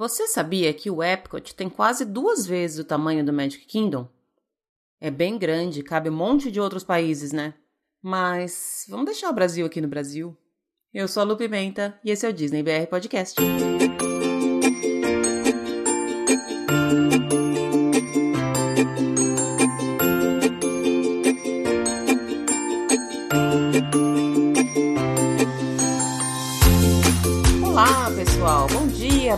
Você sabia que o Epcot tem quase duas vezes o tamanho do Magic Kingdom? É bem grande, cabe um monte de outros países, né? Mas vamos deixar o Brasil aqui no Brasil. Eu sou a Lu Pimenta e esse é o Disney BR Podcast.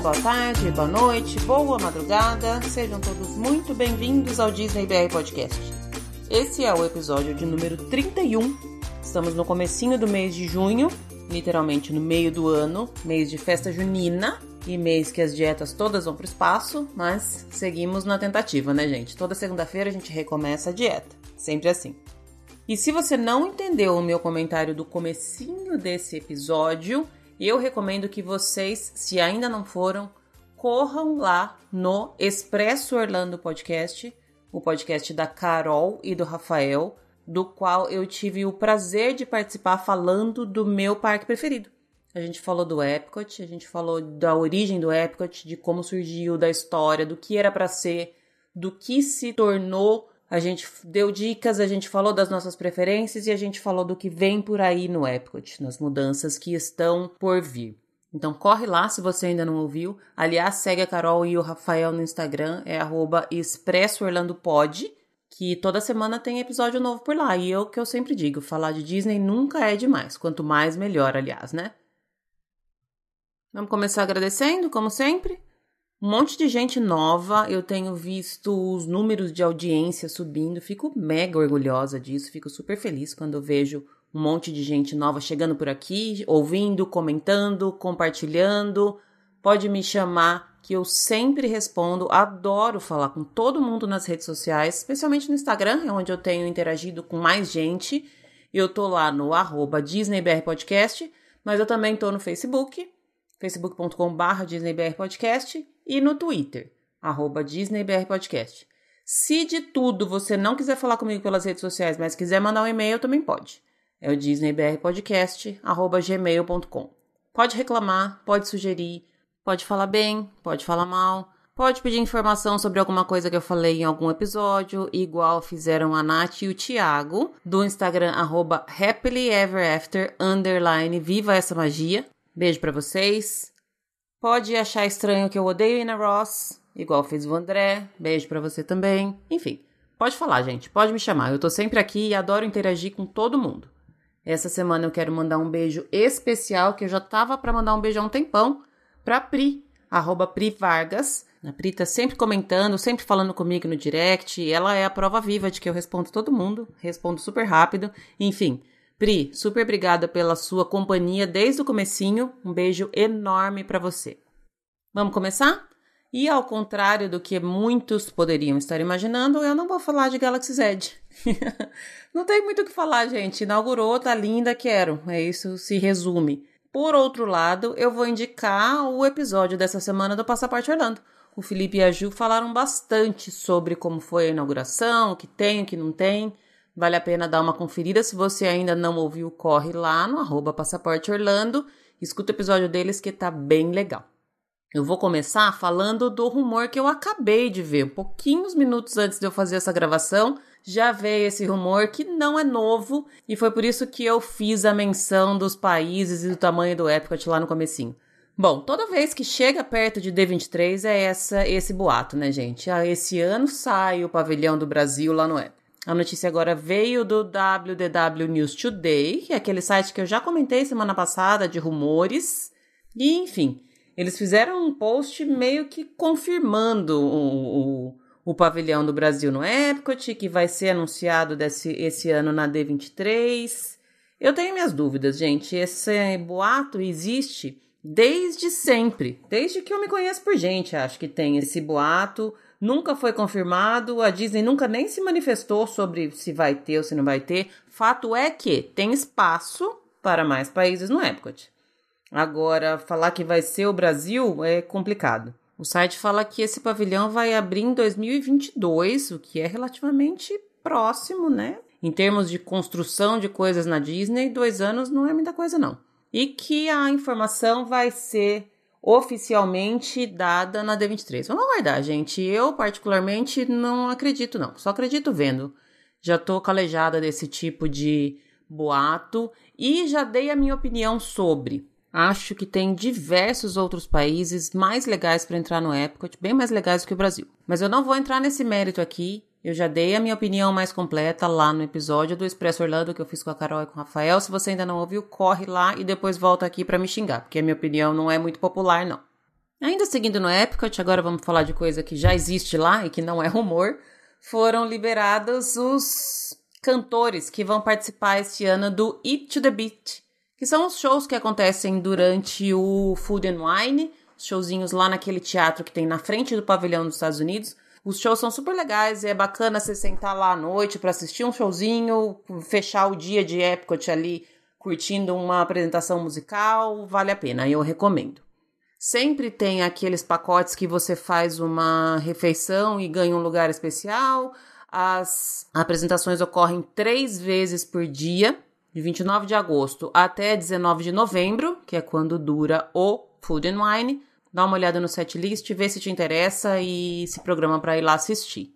Boa tarde, boa noite, boa madrugada. Sejam todos muito bem-vindos ao Disney BR Podcast. Esse é o episódio de número 31. Estamos no comecinho do mês de junho, literalmente no meio do ano, mês de festa junina e mês que as dietas todas vão para o espaço, mas seguimos na tentativa, né, gente? Toda segunda-feira a gente recomeça a dieta, sempre assim. E se você não entendeu o meu comentário do comecinho desse episódio, eu recomendo que vocês, se ainda não foram, corram lá no Expresso Orlando Podcast, o podcast da Carol e do Rafael, do qual eu tive o prazer de participar falando do meu parque preferido. A gente falou do Epcot, a gente falou da origem do Epcot, de como surgiu, da história, do que era para ser, do que se tornou a gente deu dicas, a gente falou das nossas preferências e a gente falou do que vem por aí no Epcot, nas mudanças que estão por vir. Então corre lá se você ainda não ouviu. Aliás, segue a Carol e o Rafael no Instagram, é arroba expressoorlandopod, que toda semana tem episódio novo por lá. E eu que eu sempre digo, falar de Disney nunca é demais. Quanto mais, melhor, aliás, né? Vamos começar agradecendo, como sempre. Um monte de gente nova, eu tenho visto os números de audiência subindo, fico mega orgulhosa disso, fico super feliz quando eu vejo um monte de gente nova chegando por aqui, ouvindo, comentando, compartilhando. Pode me chamar que eu sempre respondo, adoro falar com todo mundo nas redes sociais, especialmente no Instagram, é onde eu tenho interagido com mais gente. Eu tô lá no arroba DisneyBRPodcast, mas eu também tô no Facebook, facebook.com.br DisneyBRPodcast e no Twitter, arroba DisneyBRPodcast. Se de tudo você não quiser falar comigo pelas redes sociais, mas quiser mandar um e-mail, também pode. É o disneybrpodcast.gmail.com. Pode reclamar, pode sugerir, pode falar bem, pode falar mal, pode pedir informação sobre alguma coisa que eu falei em algum episódio, igual fizeram a Nath e o Thiago, do Instagram arroba happilyeverafter, underline, viva essa magia. Beijo para vocês. Pode achar estranho que eu odeio Ina Ross, igual fez o André. Beijo para você também. Enfim, pode falar, gente. Pode me chamar. Eu tô sempre aqui e adoro interagir com todo mundo. Essa semana eu quero mandar um beijo especial, que eu já tava para mandar um beijo há um tempão, pra Pri, arroba Pri Vargas. A Pri tá sempre comentando, sempre falando comigo no direct. Ela é a prova viva de que eu respondo todo mundo, respondo super rápido. Enfim, Pri, super obrigada pela sua companhia desde o comecinho. Um beijo enorme para você. Vamos começar? E ao contrário do que muitos poderiam estar imaginando, eu não vou falar de Galaxy Z. não tem muito o que falar, gente. Inaugurou, tá linda, quero. É isso, se resume. Por outro lado, eu vou indicar o episódio dessa semana do Passaporte Orlando. O Felipe e a Ju falaram bastante sobre como foi a inauguração, o que tem, o que não tem. Vale a pena dar uma conferida. Se você ainda não ouviu, corre lá no arroba Passaporte Orlando. Escuta o episódio deles que tá bem legal. Eu vou começar falando do rumor que eu acabei de ver. Pouquinhos minutos antes de eu fazer essa gravação, já veio esse rumor que não é novo e foi por isso que eu fiz a menção dos países e do tamanho do Epcot lá no comecinho. Bom, toda vez que chega perto de D23 é essa esse boato, né, gente? Ah, esse ano sai o pavilhão do Brasil lá no Epcot. A notícia agora veio do WDW News Today, que é aquele site que eu já comentei semana passada de rumores. E, enfim, eles fizeram um post meio que confirmando o, o, o pavilhão do Brasil no Epcot, que vai ser anunciado desse, esse ano na D23. Eu tenho minhas dúvidas, gente. Esse boato existe desde sempre. Desde que eu me conheço por gente, acho que tem esse boato nunca foi confirmado, a Disney nunca nem se manifestou sobre se vai ter ou se não vai ter. Fato é que tem espaço para mais países no Epcot. Agora, falar que vai ser o Brasil é complicado. O site fala que esse pavilhão vai abrir em 2022, o que é relativamente próximo, né? Em termos de construção de coisas na Disney, dois anos não é muita coisa, não. E que a informação vai ser oficialmente dada na D23. Vamos aguardar, gente. Eu, particularmente, não acredito, não. Só acredito vendo. Já tô calejada desse tipo de boato e já dei a minha opinião sobre. Acho que tem diversos outros países mais legais para entrar no Epcot, bem mais legais do que o Brasil. Mas eu não vou entrar nesse mérito aqui. Eu já dei a minha opinião mais completa lá no episódio do Expresso Orlando que eu fiz com a Carol e com o Rafael. Se você ainda não ouviu, corre lá e depois volta aqui para me xingar, porque a minha opinião não é muito popular, não. Ainda seguindo no Epcot, agora vamos falar de coisa que já existe lá e que não é rumor. Foram liberados os cantores que vão participar este ano do Eat to the Beat, que são os shows que acontecem durante o Food and Wine, showzinhos lá naquele teatro que tem na frente do pavilhão dos Estados Unidos. Os shows são super legais, é bacana você sentar lá à noite para assistir um showzinho, fechar o dia de Epcot ali curtindo uma apresentação musical, vale a pena, eu recomendo. Sempre tem aqueles pacotes que você faz uma refeição e ganha um lugar especial. As apresentações ocorrem três vezes por dia, de 29 de agosto até 19 de novembro, que é quando dura o Food and Wine dá uma olhada no setlist, vê se te interessa e se programa para ir lá assistir.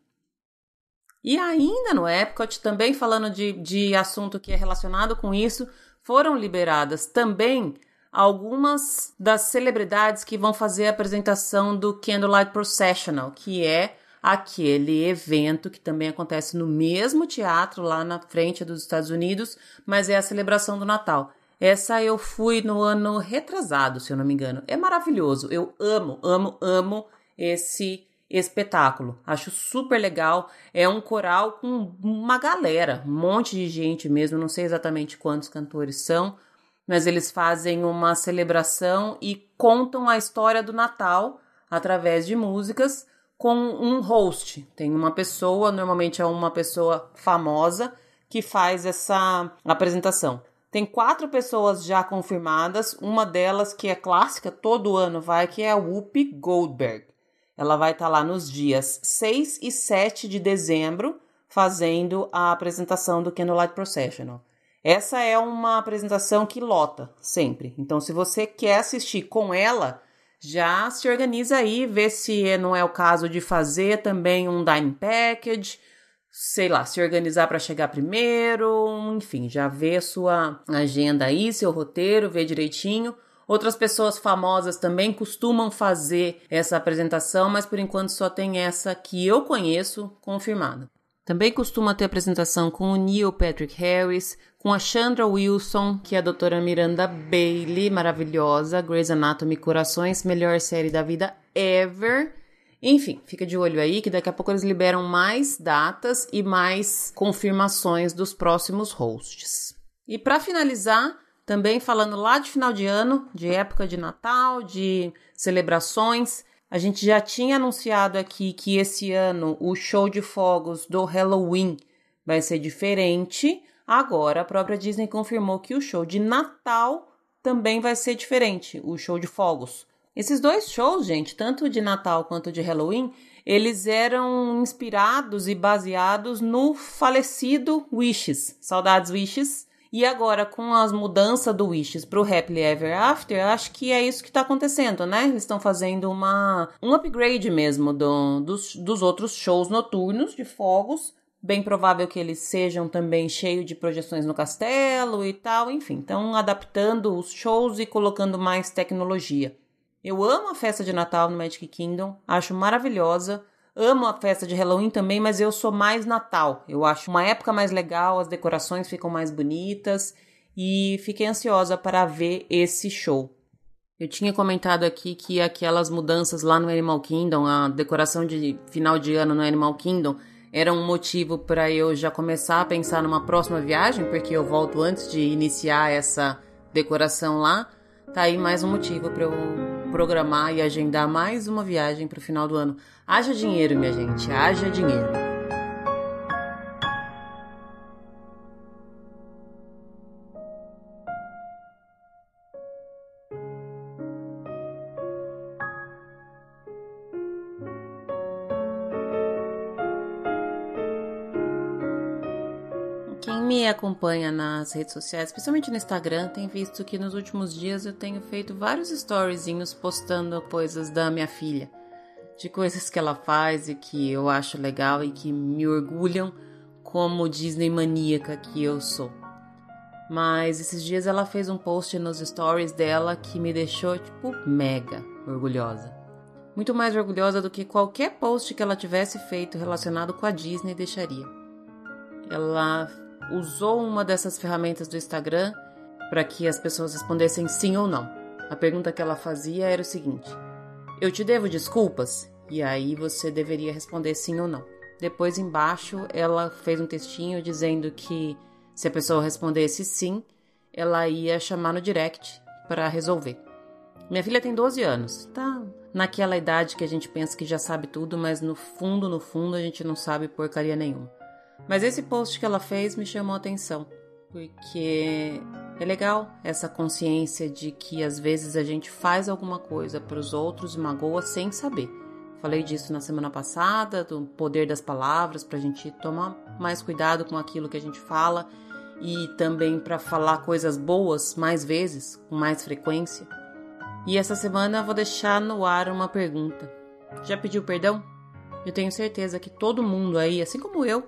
E ainda no Epcot, também falando de, de assunto que é relacionado com isso, foram liberadas também algumas das celebridades que vão fazer a apresentação do Candlelight Processional, que é aquele evento que também acontece no mesmo teatro lá na frente dos Estados Unidos, mas é a celebração do Natal. Essa eu fui no ano retrasado, se eu não me engano. É maravilhoso. Eu amo, amo, amo esse espetáculo. Acho super legal. É um coral com uma galera, um monte de gente mesmo. Não sei exatamente quantos cantores são, mas eles fazem uma celebração e contam a história do Natal através de músicas com um host. Tem uma pessoa, normalmente é uma pessoa famosa, que faz essa apresentação. Tem quatro pessoas já confirmadas, uma delas que é clássica, todo ano vai, que é a Whoopi Goldberg. Ela vai estar tá lá nos dias 6 e 7 de dezembro, fazendo a apresentação do Candlelight Processional. Essa é uma apresentação que lota sempre. Então, se você quer assistir com ela, já se organiza aí, vê se não é o caso de fazer também um Dine Package sei lá, se organizar para chegar primeiro, enfim, já vê sua agenda aí, seu roteiro, vê direitinho. Outras pessoas famosas também costumam fazer essa apresentação, mas por enquanto só tem essa que eu conheço confirmada. Também costuma ter apresentação com o Neil Patrick Harris, com a Chandra Wilson, que é a doutora Miranda Bailey, maravilhosa, Grey's Anatomy Corações, melhor série da vida ever. Enfim, fica de olho aí que daqui a pouco eles liberam mais datas e mais confirmações dos próximos hosts. E para finalizar, também falando lá de final de ano, de época de Natal, de celebrações, a gente já tinha anunciado aqui que esse ano o show de fogos do Halloween vai ser diferente. Agora a própria Disney confirmou que o show de Natal também vai ser diferente, o show de fogos. Esses dois shows, gente, tanto de Natal quanto de Halloween, eles eram inspirados e baseados no falecido Wishes, Saudades Wishes. E agora, com as mudanças do Wishes para o Happily Ever After, acho que é isso que está acontecendo, né? Eles estão fazendo uma, um upgrade mesmo do, dos, dos outros shows noturnos de fogos. Bem provável que eles sejam também cheios de projeções no castelo e tal, enfim. Estão adaptando os shows e colocando mais tecnologia. Eu amo a festa de Natal no Magic Kingdom, acho maravilhosa. Amo a festa de Halloween também, mas eu sou mais Natal. Eu acho uma época mais legal, as decorações ficam mais bonitas e fiquei ansiosa para ver esse show. Eu tinha comentado aqui que aquelas mudanças lá no Animal Kingdom, a decoração de final de ano no Animal Kingdom, era um motivo para eu já começar a pensar numa próxima viagem, porque eu volto antes de iniciar essa decoração lá. Tá aí mais um motivo para eu programar e agendar mais uma viagem para o final do ano. Haja dinheiro, minha gente, haja dinheiro. Me acompanha nas redes sociais, especialmente no Instagram, tem visto que nos últimos dias eu tenho feito vários storyzinhos postando coisas da minha filha, de coisas que ela faz e que eu acho legal e que me orgulham como Disney maníaca que eu sou. Mas esses dias ela fez um post nos stories dela que me deixou, tipo, mega orgulhosa. Muito mais orgulhosa do que qualquer post que ela tivesse feito relacionado com a Disney deixaria. Ela usou uma dessas ferramentas do Instagram para que as pessoas respondessem sim ou não. A pergunta que ela fazia era o seguinte: Eu te devo desculpas? E aí você deveria responder sim ou não. Depois embaixo ela fez um textinho dizendo que se a pessoa respondesse sim, ela ia chamar no direct para resolver. Minha filha tem 12 anos, tá naquela idade que a gente pensa que já sabe tudo, mas no fundo, no fundo, a gente não sabe porcaria nenhuma. Mas esse post que ela fez me chamou a atenção, porque é legal essa consciência de que às vezes a gente faz alguma coisa para os outros e magoa sem saber. Falei disso na semana passada, do poder das palavras, para a gente tomar mais cuidado com aquilo que a gente fala e também para falar coisas boas mais vezes, com mais frequência. E essa semana eu vou deixar no ar uma pergunta. Já pediu perdão? Eu tenho certeza que todo mundo aí, assim como eu,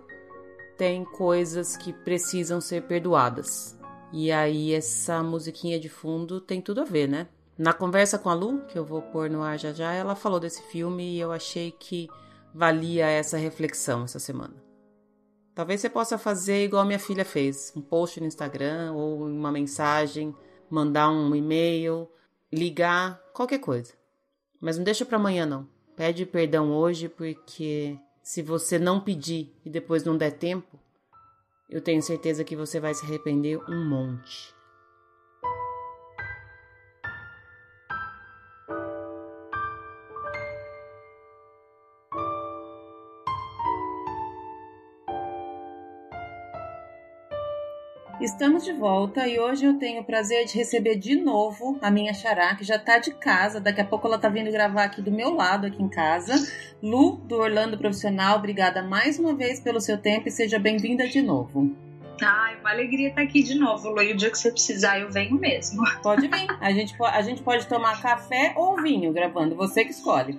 tem coisas que precisam ser perdoadas. E aí essa musiquinha de fundo tem tudo a ver, né? Na conversa com a Lu, que eu vou pôr no ar já já, ela falou desse filme e eu achei que valia essa reflexão essa semana. Talvez você possa fazer igual minha filha fez, um post no Instagram ou uma mensagem, mandar um e-mail, ligar, qualquer coisa. Mas não deixa para amanhã não. Pede perdão hoje porque se você não pedir e depois não der tempo, eu tenho certeza que você vai se arrepender um monte. Estamos de volta e hoje eu tenho o prazer de receber de novo a minha xará, que já tá de casa. Daqui a pouco ela tá vindo gravar aqui do meu lado, aqui em casa. Lu, do Orlando Profissional, obrigada mais uma vez pelo seu tempo e seja bem-vinda de novo. Ai, uma alegria estar aqui de novo, Lu. E o dia que você precisar, eu venho mesmo. Pode vir. A gente, a gente pode tomar café ou vinho gravando, você que escolhe.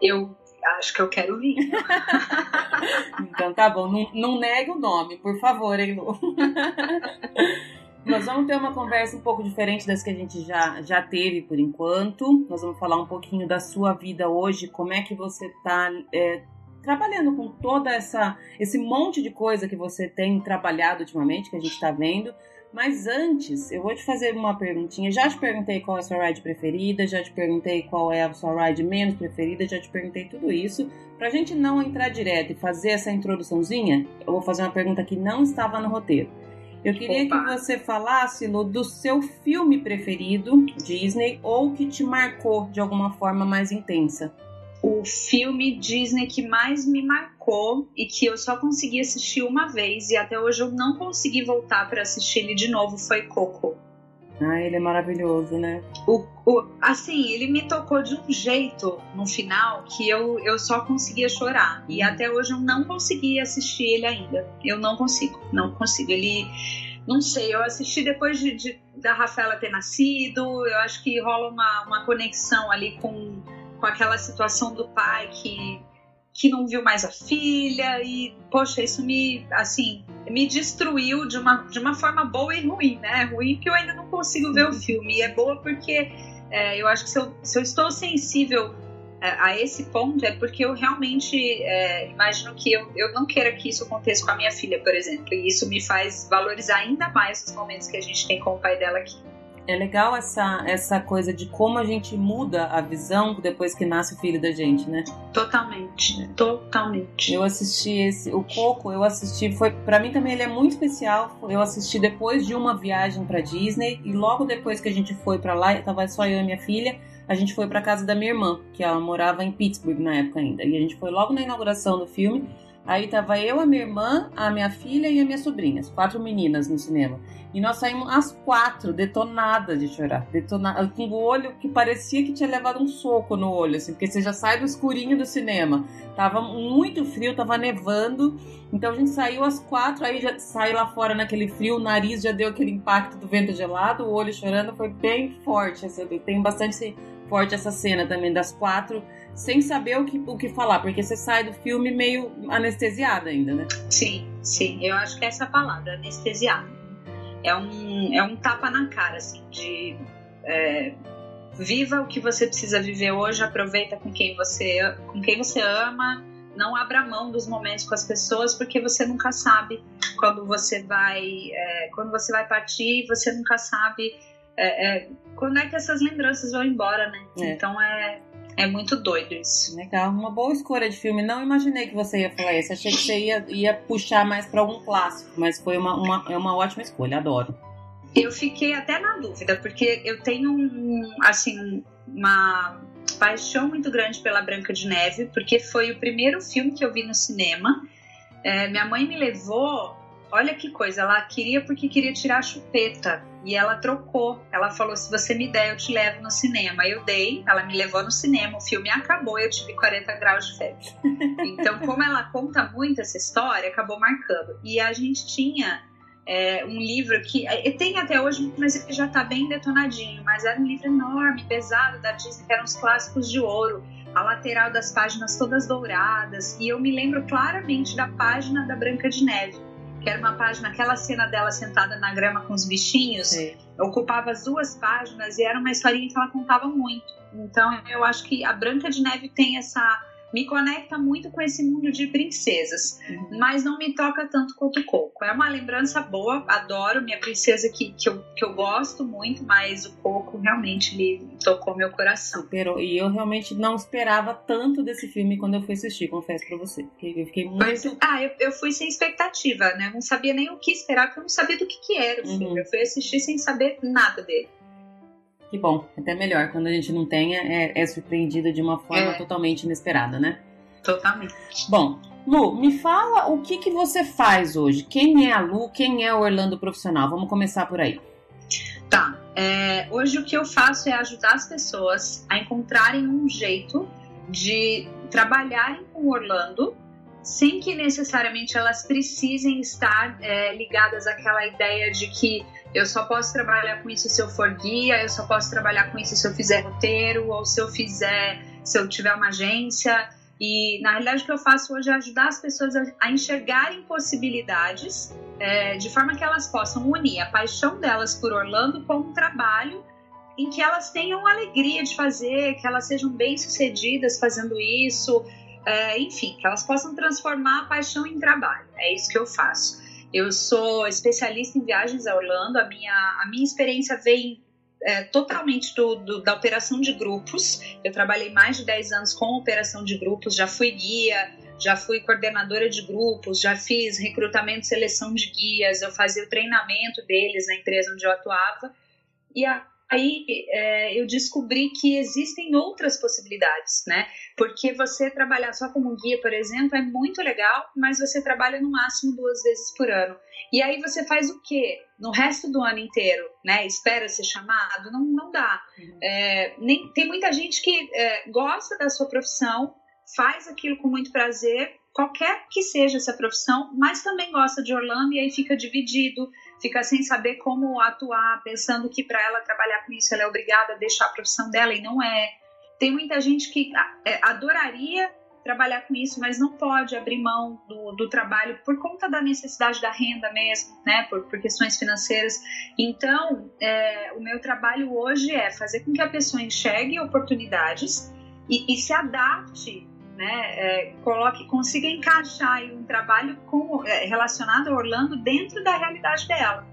Eu acho que eu quero vir. então tá bom, não, não negue o nome, por favor, hein, Lu? Nós vamos ter uma conversa um pouco diferente das que a gente já, já teve por enquanto. Nós vamos falar um pouquinho da sua vida hoje, como é que você está é, trabalhando com toda essa esse monte de coisa que você tem trabalhado ultimamente, que a gente está vendo. Mas antes, eu vou te fazer uma perguntinha. Já te perguntei qual é a sua ride preferida, já te perguntei qual é a sua ride menos preferida, já te perguntei tudo isso. Pra gente não entrar direto e fazer essa introduçãozinha, eu vou fazer uma pergunta que não estava no roteiro. Eu queria Opa. que você falasse, Lu, do seu filme preferido, Disney, ou que te marcou de alguma forma mais intensa o filme Disney que mais me marcou e que eu só consegui assistir uma vez e até hoje eu não consegui voltar para assistir ele de novo foi Coco. Ah, ele é maravilhoso, né? O, o, assim, ele me tocou de um jeito no final que eu, eu só conseguia chorar. E até hoje eu não consegui assistir ele ainda. Eu não consigo, não consigo. Ele. Não sei, eu assisti depois de, de da Rafaela ter nascido. Eu acho que rola uma, uma conexão ali com com aquela situação do pai que que não viu mais a filha e poxa isso me assim me destruiu de uma de uma forma boa e ruim né? Ruim porque eu ainda não consigo ver o filme. E é boa porque é, eu acho que se eu, se eu estou sensível é, a esse ponto é porque eu realmente é, imagino que eu, eu não queira que isso aconteça com a minha filha, por exemplo, e isso me faz valorizar ainda mais os momentos que a gente tem com o pai dela aqui. É legal essa, essa coisa de como a gente muda a visão depois que nasce o filho da gente, né? Totalmente, totalmente. Eu assisti esse, o Coco, eu assisti, foi para mim também ele é muito especial. Eu assisti depois de uma viagem para Disney e logo depois que a gente foi para lá, tava só eu e minha filha, a gente foi para casa da minha irmã, que ela morava em Pittsburgh na época ainda. E a gente foi logo na inauguração do filme. Aí tava eu, a minha irmã, a minha filha e a minha sobrinha, as quatro meninas no cinema. E nós saímos as quatro, detonadas de chorar. Detonada, com o olho que parecia que tinha levado um soco no olho, assim, porque você já sai do escurinho do cinema. Tava muito frio, tava nevando. Então a gente saiu às quatro, aí já saiu lá fora naquele frio, o nariz já deu aquele impacto do vento gelado, o olho chorando, foi bem forte. Assim, tem bastante forte essa cena também das quatro, sem saber o que, o que falar, porque você sai do filme meio anestesiada ainda, né? Sim, sim, eu acho que é essa palavra, anestesiada. É um, é um tapa na cara, assim, de. É, viva o que você precisa viver hoje, aproveita com quem você, com quem você ama, não abra mão dos momentos com as pessoas, porque você nunca sabe quando você vai, é, quando você vai partir, você nunca sabe é, é, quando é que essas lembranças vão embora, né? É. Então é, é muito doido isso. Legal, uma boa escolha de filme. Não imaginei que você ia falar isso. Achei que você ia, ia puxar mais para algum clássico, mas foi uma, uma, é uma ótima escolha, adoro. Eu fiquei até na dúvida, porque eu tenho um, assim, uma paixão muito grande pela Branca de Neve, porque foi o primeiro filme que eu vi no cinema. É, minha mãe me levou Olha que coisa, ela queria porque queria tirar a chupeta. E ela trocou. Ela falou: se você me der, eu te levo no cinema. Eu dei, ela me levou no cinema. O filme acabou e eu tive 40 graus de febre. Então, como ela conta muito essa história, acabou marcando. E a gente tinha é, um livro que é, tem até hoje, mas ele já está bem detonadinho. Mas era um livro enorme, pesado da Disney, que eram os clássicos de ouro. A lateral das páginas todas douradas. E eu me lembro claramente da página da Branca de Neve que era uma página, aquela cena dela sentada na grama com os bichinhos, Sim. ocupava as duas páginas e era uma historinha que ela contava muito. Então eu acho que a Branca de Neve tem essa me conecta muito com esse mundo de princesas, uhum. mas não me toca tanto quanto o Coco. É uma lembrança boa, adoro minha princesa que, que, eu, que eu gosto muito, mas o Coco realmente me tocou meu coração. E eu realmente não esperava tanto desse filme quando eu fui assistir, confesso pra você. Eu fiquei muito. Mas, ah, eu, eu fui sem expectativa, né? Eu não sabia nem o que esperar, porque eu não sabia do que, que era o uhum. filme. Eu fui assistir sem saber nada dele. Que bom, até melhor. Quando a gente não tem, é, é surpreendida de uma forma é. totalmente inesperada, né? Totalmente. Bom, Lu, me fala o que, que você faz hoje. Quem é a Lu? Quem é o Orlando profissional? Vamos começar por aí. Tá. É, hoje o que eu faço é ajudar as pessoas a encontrarem um jeito de trabalharem com Orlando sem que necessariamente elas precisem estar é, ligadas àquela ideia de que eu só posso trabalhar com isso se eu for guia, eu só posso trabalhar com isso se eu fizer roteiro, ou se eu fizer, se eu tiver uma agência. E na realidade o que eu faço hoje é ajudar as pessoas a, enxergarem possibilidades é, de forma que elas possam unir a paixão delas por Orlando com um trabalho em que elas tenham alegria de fazer, que elas sejam bem-sucedidas fazendo isso, é, enfim, que elas possam transformar a paixão em trabalho. É isso que eu faço. Eu sou especialista em viagens a Orlando. A minha, a minha experiência vem é, totalmente do, do, da operação de grupos. Eu trabalhei mais de 10 anos com operação de grupos, já fui guia, já fui coordenadora de grupos, já fiz recrutamento e seleção de guias, eu fazia o treinamento deles na empresa onde eu atuava. E a, aí é, eu descobri que existem outras possibilidades, né? Porque você trabalhar só como guia, por exemplo, é muito legal, mas você trabalha no máximo duas vezes por ano. E aí você faz o quê? No resto do ano inteiro, né? Espera ser chamado? Não, não dá. Uhum. É, nem, tem muita gente que é, gosta da sua profissão, faz aquilo com muito prazer, qualquer que seja essa profissão, mas também gosta de Orlando e aí fica dividido fica sem saber como atuar, pensando que para ela trabalhar com isso ela é obrigada a deixar a profissão dela e não é. Tem muita gente que é, adoraria trabalhar com isso, mas não pode abrir mão do, do trabalho por conta da necessidade da renda mesmo, né? Por, por questões financeiras. Então, é, o meu trabalho hoje é fazer com que a pessoa enxergue oportunidades e, e se adapte né, é, coloque, consiga encaixar um trabalho com, é, relacionado a Orlando dentro da realidade dela,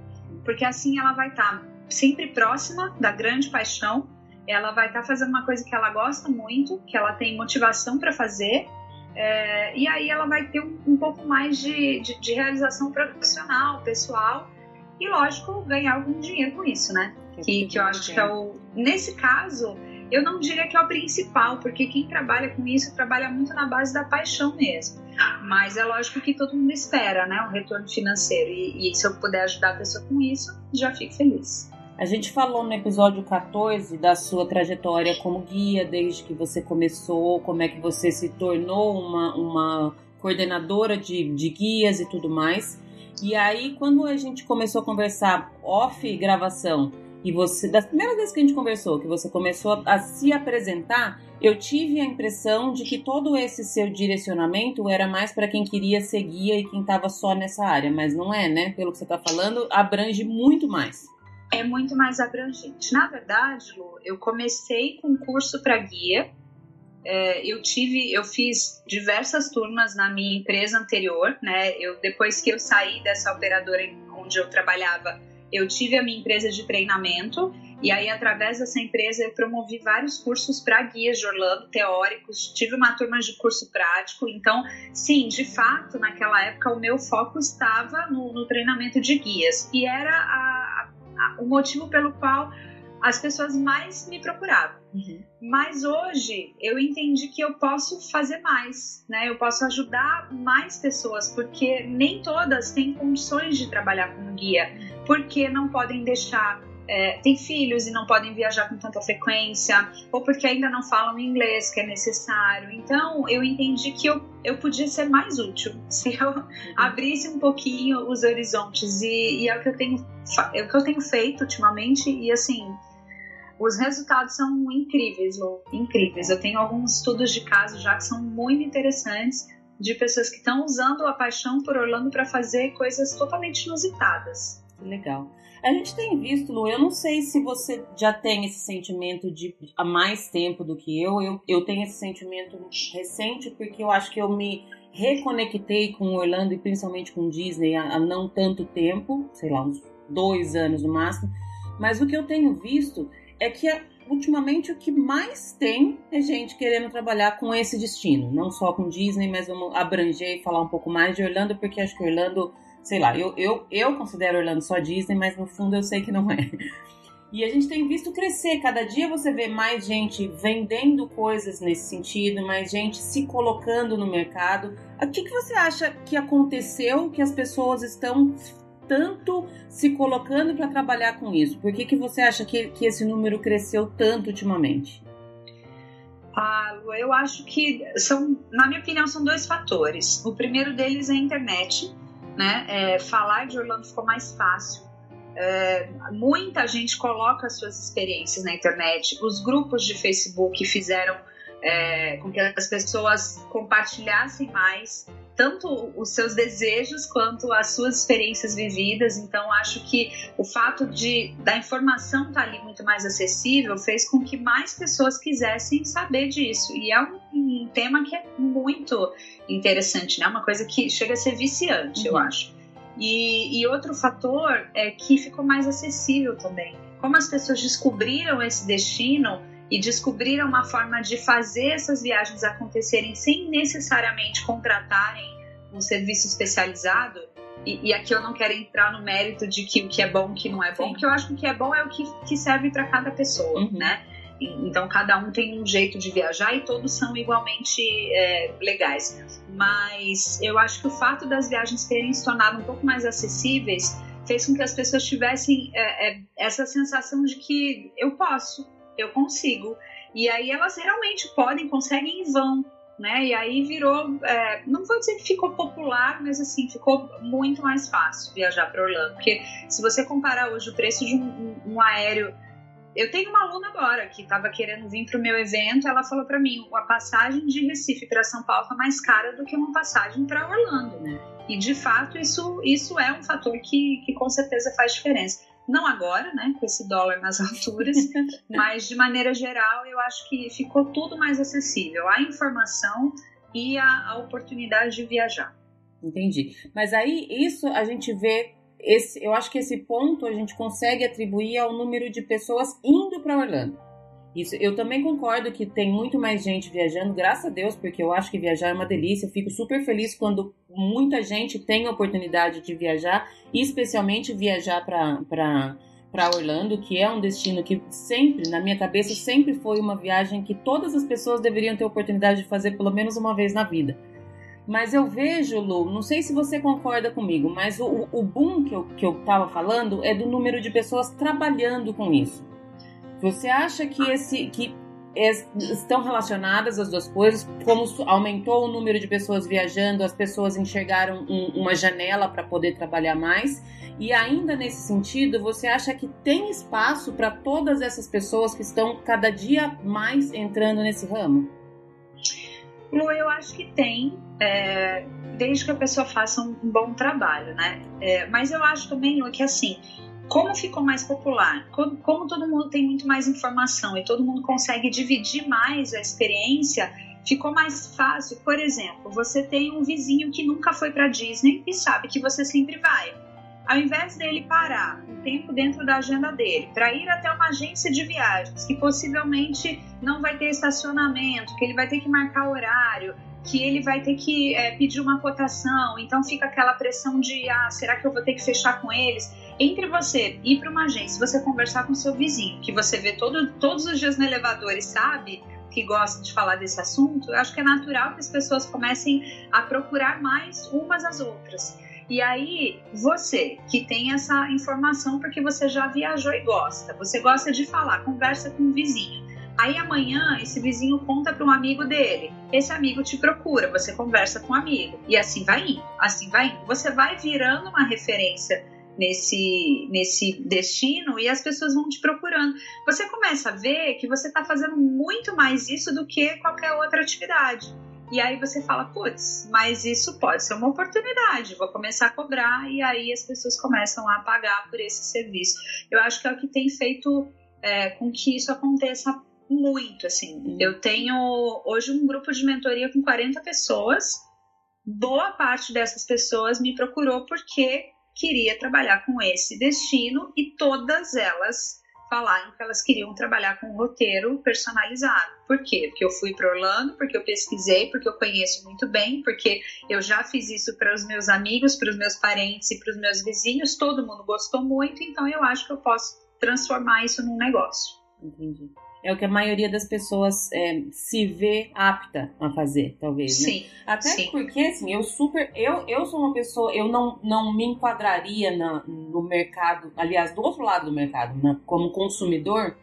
porque assim ela vai estar tá sempre próxima da grande paixão, ela vai estar tá fazendo uma coisa que ela gosta muito, que ela tem motivação para fazer, é, e aí ela vai ter um, um pouco mais de, de, de, realização profissional, pessoal, e lógico ganhar algum dinheiro com isso, né? Que, que eu acho que é o nesse caso eu não diria que é o principal, porque quem trabalha com isso trabalha muito na base da paixão mesmo. Mas é lógico que todo mundo espera, né? Um retorno financeiro. E, e se eu puder ajudar a pessoa com isso, já fico feliz. A gente falou no episódio 14 da sua trajetória como guia, desde que você começou, como é que você se tornou uma, uma coordenadora de, de guias e tudo mais. E aí, quando a gente começou a conversar off gravação, e você, da primeira vez que a gente conversou, que você começou a se apresentar, eu tive a impressão de que todo esse seu direcionamento era mais para quem queria ser guia e quem estava só nessa área, mas não é, né? Pelo que você está falando, abrange muito mais é muito mais abrangente. Na verdade, Lu, eu comecei com curso para guia. É, eu tive, eu fiz diversas turmas na minha empresa anterior, né? Eu depois que eu saí dessa operadora onde eu trabalhava, eu tive a minha empresa de treinamento e aí através dessa empresa eu promovi vários cursos para guias de Orlando teóricos. Tive uma turma de curso prático. Então, sim, de fato, naquela época o meu foco estava no, no treinamento de guias e era a, o motivo pelo qual as pessoas mais me procuravam. Uhum. Mas hoje eu entendi que eu posso fazer mais, né? Eu posso ajudar mais pessoas, porque nem todas têm condições de trabalhar como guia, porque não podem deixar é, têm filhos e não podem viajar com tanta frequência, ou porque ainda não falam inglês, que é necessário. Então, eu entendi que eu, eu podia ser mais útil se eu uhum. abrisse um pouquinho os horizontes. E, e é, o que eu tenho, é o que eu tenho feito ultimamente, e assim. Os resultados são incríveis, Lu, incríveis. Eu tenho alguns estudos de caso já que são muito interessantes de pessoas que estão usando a paixão por Orlando para fazer coisas totalmente inusitadas. Legal. A gente tem visto, Lu, eu não sei se você já tem esse sentimento de há mais tempo do que eu. Eu, eu tenho esse sentimento recente porque eu acho que eu me reconectei com Orlando e principalmente com Disney há, há não tanto tempo, sei lá, uns dois anos no máximo. Mas o que eu tenho visto é que ultimamente o que mais tem é gente querendo trabalhar com esse destino, não só com Disney, mas vamos abranger e falar um pouco mais de Orlando, porque acho que Orlando sei lá, eu, eu, eu considero Orlando só Disney, mas no fundo eu sei que não é. E a gente tem visto crescer, cada dia você vê mais gente vendendo coisas nesse sentido, mais gente se colocando no mercado. O que, que você acha que aconteceu que as pessoas estão tanto se colocando para trabalhar com isso? Por que, que você acha que, que esse número cresceu tanto ultimamente? Ah, eu acho que são, na minha opinião, são dois fatores. O primeiro deles é a internet né? É, falar de Orlando ficou mais fácil. É, muita gente coloca suas experiências na internet. Os grupos de Facebook fizeram é, com que as pessoas compartilhassem mais tanto os seus desejos quanto as suas experiências vividas. Então, acho que o fato de da informação estar tá ali muito mais acessível fez com que mais pessoas quisessem saber disso. E é um, um tema que é muito interessante, né? Uma coisa que chega a ser viciante, uhum. eu acho. E, e outro fator é que ficou mais acessível também. Como as pessoas descobriram esse destino, e descobriram uma forma de fazer essas viagens acontecerem sem necessariamente contratarem um serviço especializado. E, e aqui eu não quero entrar no mérito de que o que é bom e o que não é bom, Sim. porque eu acho que o que é bom é o que, que serve para cada pessoa, uhum. né? Então cada um tem um jeito de viajar e todos são igualmente é, legais. Mas eu acho que o fato das viagens terem se tornado um pouco mais acessíveis fez com que as pessoas tivessem é, é, essa sensação de que eu posso, eu consigo. E aí elas realmente podem, conseguem e vão. Né? E aí virou, é, não vou dizer que ficou popular, mas assim, ficou muito mais fácil viajar para Orlando. Porque se você comparar hoje o preço de um, um, um aéreo. Eu tenho uma aluna agora que estava querendo vir para o meu evento. Ela falou para mim: a passagem de Recife para São Paulo está mais cara do que uma passagem para Orlando. Né? E de fato, isso, isso é um fator que, que com certeza faz diferença. Não agora, né, com esse dólar nas alturas, mas de maneira geral eu acho que ficou tudo mais acessível. A informação e a, a oportunidade de viajar. Entendi. Mas aí isso a gente vê esse, eu acho que esse ponto a gente consegue atribuir ao número de pessoas indo para Orlando. Isso, eu também concordo que tem muito mais gente viajando, graças a Deus, porque eu acho que viajar é uma delícia. Eu fico super feliz quando muita gente tem a oportunidade de viajar, especialmente viajar para para Orlando, que é um destino que sempre, na minha cabeça, sempre foi uma viagem que todas as pessoas deveriam ter oportunidade de fazer pelo menos uma vez na vida. Mas eu vejo, Lu, não sei se você concorda comigo, mas o, o boom que eu, que eu falando é do número de pessoas trabalhando com isso. Você acha que esse que estão relacionadas as duas coisas? Como aumentou o número de pessoas viajando, as pessoas enxergaram um, uma janela para poder trabalhar mais? E ainda nesse sentido, você acha que tem espaço para todas essas pessoas que estão cada dia mais entrando nesse ramo? Lu, eu acho que tem, é, desde que a pessoa faça um, um bom trabalho, né? É, mas eu acho também, Lu, que assim, como ficou mais popular, como, como todo mundo tem muito mais informação e todo mundo consegue dividir mais a experiência, ficou mais fácil. Por exemplo, você tem um vizinho que nunca foi para Disney e sabe que você sempre vai ao invés dele parar um tempo dentro da agenda dele para ir até uma agência de viagens que possivelmente não vai ter estacionamento, que ele vai ter que marcar horário, que ele vai ter que é, pedir uma cotação, então fica aquela pressão de ah, será que eu vou ter que fechar com eles? Entre você ir para uma agência, você conversar com seu vizinho, que você vê todo, todos os dias no elevador e sabe que gosta de falar desse assunto, eu acho que é natural que as pessoas comecem a procurar mais umas às outras. E aí, você que tem essa informação porque você já viajou e gosta, você gosta de falar, conversa com o vizinho. Aí amanhã esse vizinho conta para um amigo dele. Esse amigo te procura, você conversa com o um amigo. E assim vai indo, assim vai indo. Você vai virando uma referência nesse, nesse destino e as pessoas vão te procurando. Você começa a ver que você está fazendo muito mais isso do que qualquer outra atividade. E aí você fala, putz, mas isso pode ser uma oportunidade, vou começar a cobrar, e aí as pessoas começam a pagar por esse serviço. Eu acho que é o que tem feito é, com que isso aconteça muito, assim. Uhum. Eu tenho hoje um grupo de mentoria com 40 pessoas, boa parte dessas pessoas me procurou porque queria trabalhar com esse destino e todas elas falaram que elas queriam trabalhar com um roteiro personalizado. Por quê? Porque eu fui para Orlando, porque eu pesquisei, porque eu conheço muito bem, porque eu já fiz isso para os meus amigos, para os meus parentes e para os meus vizinhos, todo mundo gostou muito, então eu acho que eu posso transformar isso num negócio. Entendi é o que a maioria das pessoas é, se vê apta a fazer, talvez, né? Sim. Até sim. porque, assim, eu super. Eu, eu sou uma pessoa, eu não, não me enquadraria na, no mercado, aliás, do outro lado do mercado, na, como consumidor,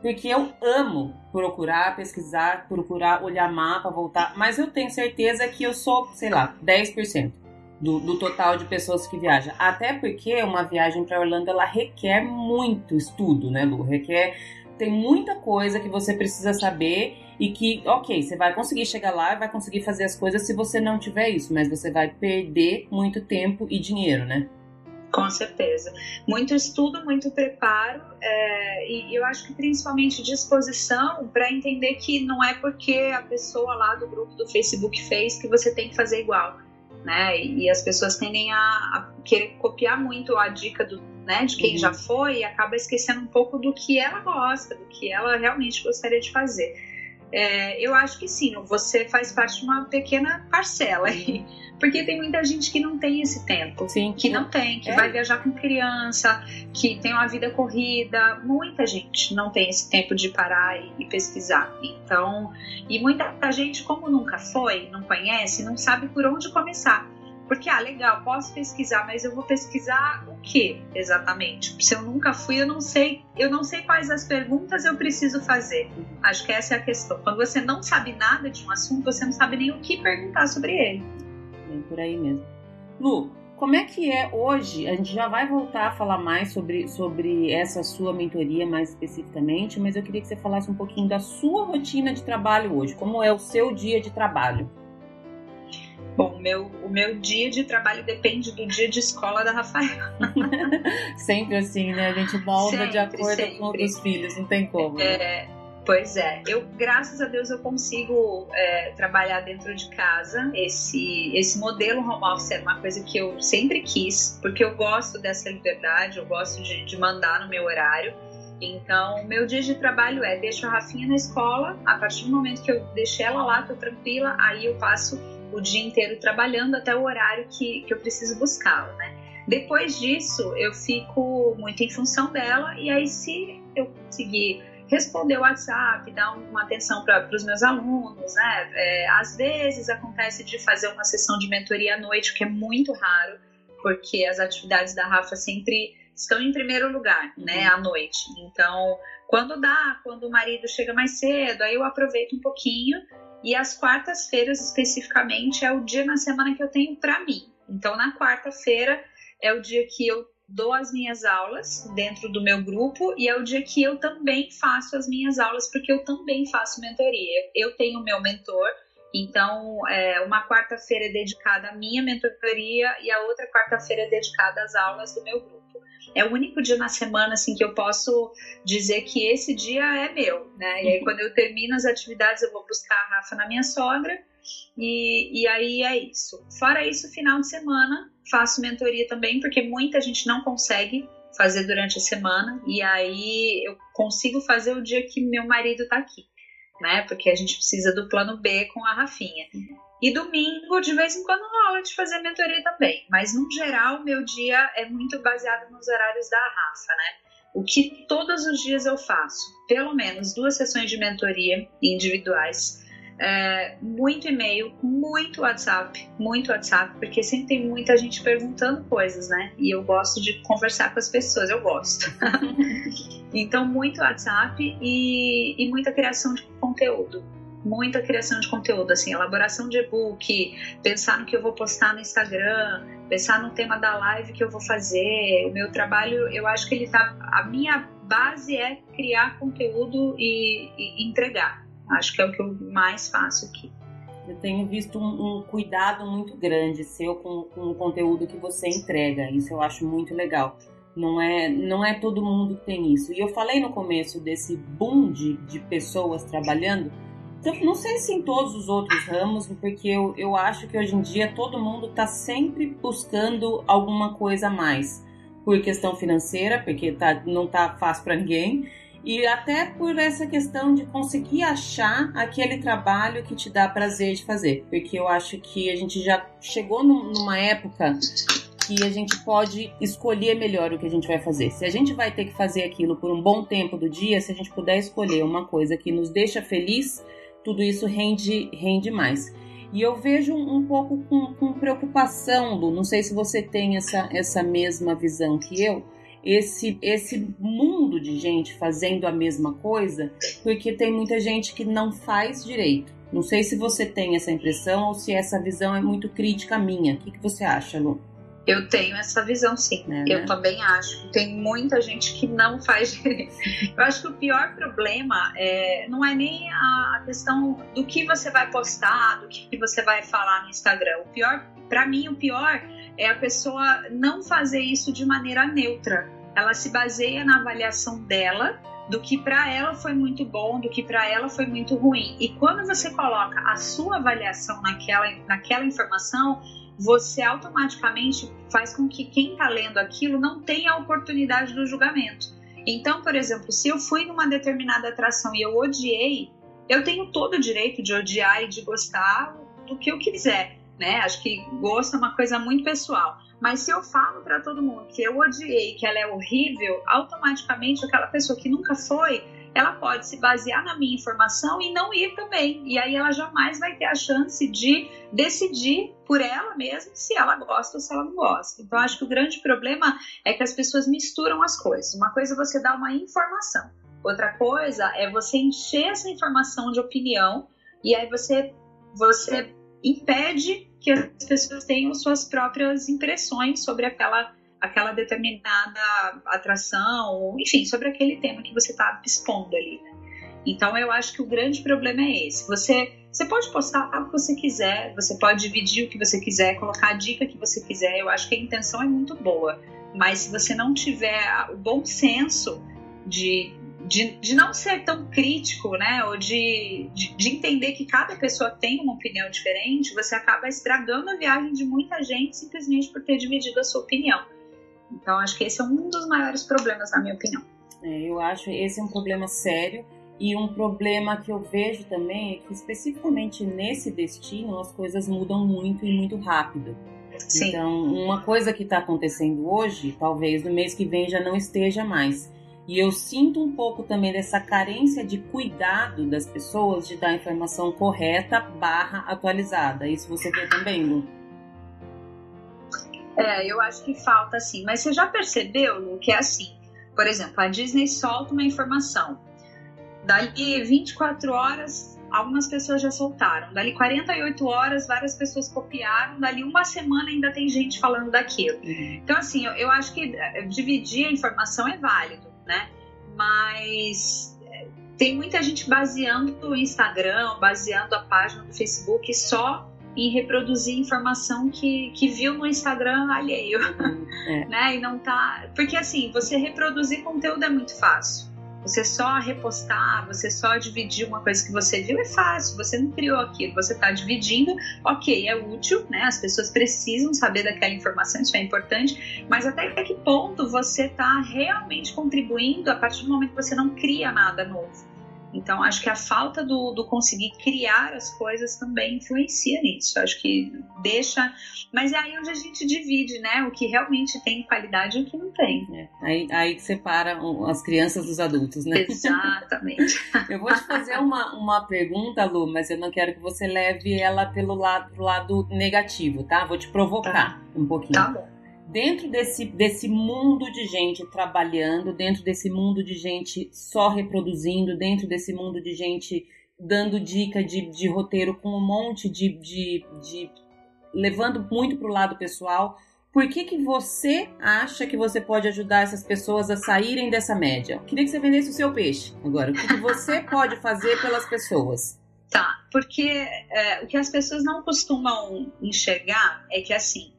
porque eu amo procurar, pesquisar, procurar olhar mapa, voltar, mas eu tenho certeza que eu sou, sei lá, 10%. Do, do, total de pessoas que viajam. Até porque uma viagem para Orlando ela requer muito estudo, né, Lu? Requer tem muita coisa que você precisa saber e que, ok, você vai conseguir chegar lá vai conseguir fazer as coisas se você não tiver isso, mas você vai perder muito tempo e dinheiro, né? Com certeza. Muito estudo, muito preparo é, e eu acho que principalmente disposição para entender que não é porque a pessoa lá do grupo do Facebook fez que você tem que fazer igual. Né? E, as pessoas tendem a, a querer copiar muito a dica do, né, de quem uhum. já foi e acaba esquecendo um pouco do que ela gosta, do que ela realmente gostaria de fazer. É, eu acho que sim, você faz parte de uma pequena parcela aí. Porque tem muita gente que não tem esse tempo. Sim. Que não tem, que é. vai viajar com criança, que tem uma vida corrida. Muita gente não tem esse tempo de parar e, e pesquisar. Então, e muita gente, como nunca foi, não conhece, não sabe por onde começar. Porque, ah, legal, posso pesquisar, mas eu vou pesquisar o que exatamente? Se eu nunca fui, eu não sei, eu não sei quais as perguntas eu preciso fazer. Acho que essa é a questão. Quando você não sabe nada de um assunto, você não sabe nem o que perguntar sobre ele. É por aí mesmo. Lu, como é que é hoje? A gente já vai voltar a falar mais sobre, sobre essa sua mentoria mais especificamente, mas eu queria que você falasse um pouquinho da sua rotina de trabalho hoje. Como é o seu dia de trabalho? Bom, meu, o meu dia de trabalho depende do dia de escola da Rafaela. sempre assim, né? A gente molda sempre, de acordo sempre. com os filhos, não tem como. Né? É, pois é, eu graças a Deus eu consigo é, trabalhar dentro de casa. Esse, esse modelo home office é uma coisa que eu sempre quis, porque eu gosto dessa liberdade, eu gosto de, de mandar no meu horário. Então, meu dia de trabalho é deixo a Rafinha na escola, a partir do momento que eu deixei ela lá, tô tranquila, aí eu passo o dia inteiro trabalhando até o horário que, que eu preciso buscá-la, né? Depois disso, eu fico muito em função dela, e aí, se eu conseguir responder o WhatsApp, dar uma atenção para os meus alunos, né? É, às vezes acontece de fazer uma sessão de mentoria à noite, que é muito raro, porque as atividades da Rafa sempre estão em primeiro lugar, né, uhum. à noite. Então, quando dá, quando o marido chega mais cedo, aí eu aproveito um pouquinho. E as quartas-feiras, especificamente, é o dia na semana que eu tenho para mim. Então, na quarta-feira é o dia que eu dou as minhas aulas dentro do meu grupo e é o dia que eu também faço as minhas aulas, porque eu também faço mentoria. Eu tenho o meu mentor, então é, uma quarta-feira é dedicada à minha mentoria e a outra quarta-feira é dedicada às aulas do meu grupo. É o único dia na semana assim que eu posso dizer que esse dia é meu, né? E aí quando eu termino as atividades eu vou buscar a Rafa na minha sogra e, e aí é isso. Fora isso, final de semana faço mentoria também, porque muita gente não consegue fazer durante a semana e aí eu consigo fazer o dia que meu marido tá aqui, né? Porque a gente precisa do plano B com a Rafinha. E domingo, de vez em quando, rola de fazer mentoria também. Mas, no geral, meu dia é muito baseado nos horários da Rafa, né? O que todos os dias eu faço? Pelo menos duas sessões de mentoria individuais é, muito e-mail, muito WhatsApp, muito WhatsApp, porque sempre tem muita gente perguntando coisas, né? E eu gosto de conversar com as pessoas, eu gosto. então, muito WhatsApp e, e muita criação de conteúdo muita criação de conteúdo, assim, elaboração de e-book, pensar no que eu vou postar no Instagram, pensar no tema da live que eu vou fazer. O meu trabalho, eu acho que ele tá. A minha base é criar conteúdo e, e entregar. Acho que é o que eu mais faço aqui. Eu tenho visto um, um cuidado muito grande seu com, com, o conteúdo que você entrega. Isso eu acho muito legal. Não é, não é todo mundo que tem isso. E eu falei no começo desse boom de, de pessoas trabalhando. Então, não sei se em todos os outros ramos, porque eu, eu acho que hoje em dia todo mundo está sempre buscando alguma coisa a mais. Por questão financeira, porque tá, não está fácil para ninguém e até por essa questão de conseguir achar aquele trabalho que te dá prazer de fazer, porque eu acho que a gente já chegou numa época que a gente pode escolher melhor o que a gente vai fazer. Se a gente vai ter que fazer aquilo por um bom tempo do dia, se a gente puder escolher uma coisa que nos deixa feliz, tudo isso rende, rende mais. E eu vejo um pouco com, com preocupação, Lu, não sei se você tem essa, essa mesma visão que eu, esse, esse mundo de gente fazendo a mesma coisa, porque tem muita gente que não faz direito. Não sei se você tem essa impressão ou se essa visão é muito crítica minha. O que, que você acha, Lu? Eu tenho essa visão, sim. É, né? Eu também acho que tem muita gente que não faz direito. Eu acho que o pior problema é, não é nem a questão do que você vai postar, do que você vai falar no Instagram. O pior, para mim, o pior é a pessoa não fazer isso de maneira neutra ela se baseia na avaliação dela do que para ela foi muito bom, do que para ela foi muito ruim. E quando você coloca a sua avaliação naquela, naquela informação, você automaticamente faz com que quem está lendo aquilo não tenha a oportunidade do julgamento. Então, por exemplo, se eu fui numa determinada atração e eu odiei, eu tenho todo o direito de odiar e de gostar do que eu quiser, né? Acho que gosto é uma coisa muito pessoal. Mas se eu falo para todo mundo que eu odiei, que ela é horrível, automaticamente aquela pessoa que nunca foi, ela pode se basear na minha informação e não ir também. E aí ela jamais vai ter a chance de decidir por ela mesma se ela gosta ou se ela não gosta. Então acho que o grande problema é que as pessoas misturam as coisas. Uma coisa é você dar uma informação, outra coisa é você encher essa informação de opinião e aí você você impede que as pessoas tenham suas próprias impressões sobre aquela, aquela determinada atração, enfim, sobre aquele tema que você está expondo ali. Né? Então eu acho que o grande problema é esse. Você, você pode postar o que você quiser, você pode dividir o que você quiser, colocar a dica que você quiser. Eu acho que a intenção é muito boa. Mas se você não tiver o bom senso de, de, de não ser tão crítico, né? Ou de, de, de, entender que cada pessoa tem uma opinião diferente, você acaba estragando a viagem de muita gente simplesmente por ter dividido a sua opinião. Então, acho que esse é um dos maiores problemas, na minha opinião. É, eu acho esse é um problema sério e um problema que eu vejo também é que, especificamente nesse destino, as coisas mudam muito e muito rápido. Sim. Então, uma coisa que está acontecendo hoje, talvez no mês que vem já não esteja mais. E eu sinto um pouco também dessa carência de cuidado das pessoas de dar a informação correta barra atualizada. Isso você vê também, Lu? É, eu acho que falta sim. Mas você já percebeu, Lu, que é assim? Por exemplo, a Disney solta uma informação. Dali 24 horas, algumas pessoas já soltaram. Dali 48 horas, várias pessoas copiaram. Dali uma semana ainda tem gente falando daquilo. Uhum. Então, assim, eu, eu acho que é, dividir a informação é válido, né? Mas é, tem muita gente baseando o Instagram, baseando a página do Facebook só em reproduzir informação que, que viu no Instagram alheio, é. né? E não tá. Porque assim, você reproduzir conteúdo é muito fácil. Você só repostar, você só dividir uma coisa que você viu é fácil. Você não criou aquilo, você está dividindo. Ok, é útil, né? As pessoas precisam saber daquela informação, isso é importante. Mas até que ponto você está realmente contribuindo a partir do momento que você não cria nada novo? Então, acho que a falta do, do conseguir criar as coisas também influencia nisso. Acho que deixa. Mas é aí onde a gente divide, né? O que realmente tem qualidade e o que não tem. É, aí, aí separa as crianças dos adultos, né? Exatamente. eu vou te fazer uma, uma pergunta, Lu, mas eu não quero que você leve ela pelo lado, pro lado negativo, tá? Vou te provocar tá. um pouquinho. Tá bom dentro desse, desse mundo de gente trabalhando, dentro desse mundo de gente só reproduzindo, dentro desse mundo de gente dando dica de, de roteiro com um monte de. de, de levando muito para o lado pessoal. Por que, que você acha que você pode ajudar essas pessoas a saírem dessa média? Queria que você vendesse o seu peixe agora. O que, que você pode fazer pelas pessoas? Tá, porque é, o que as pessoas não costumam enxergar é que assim,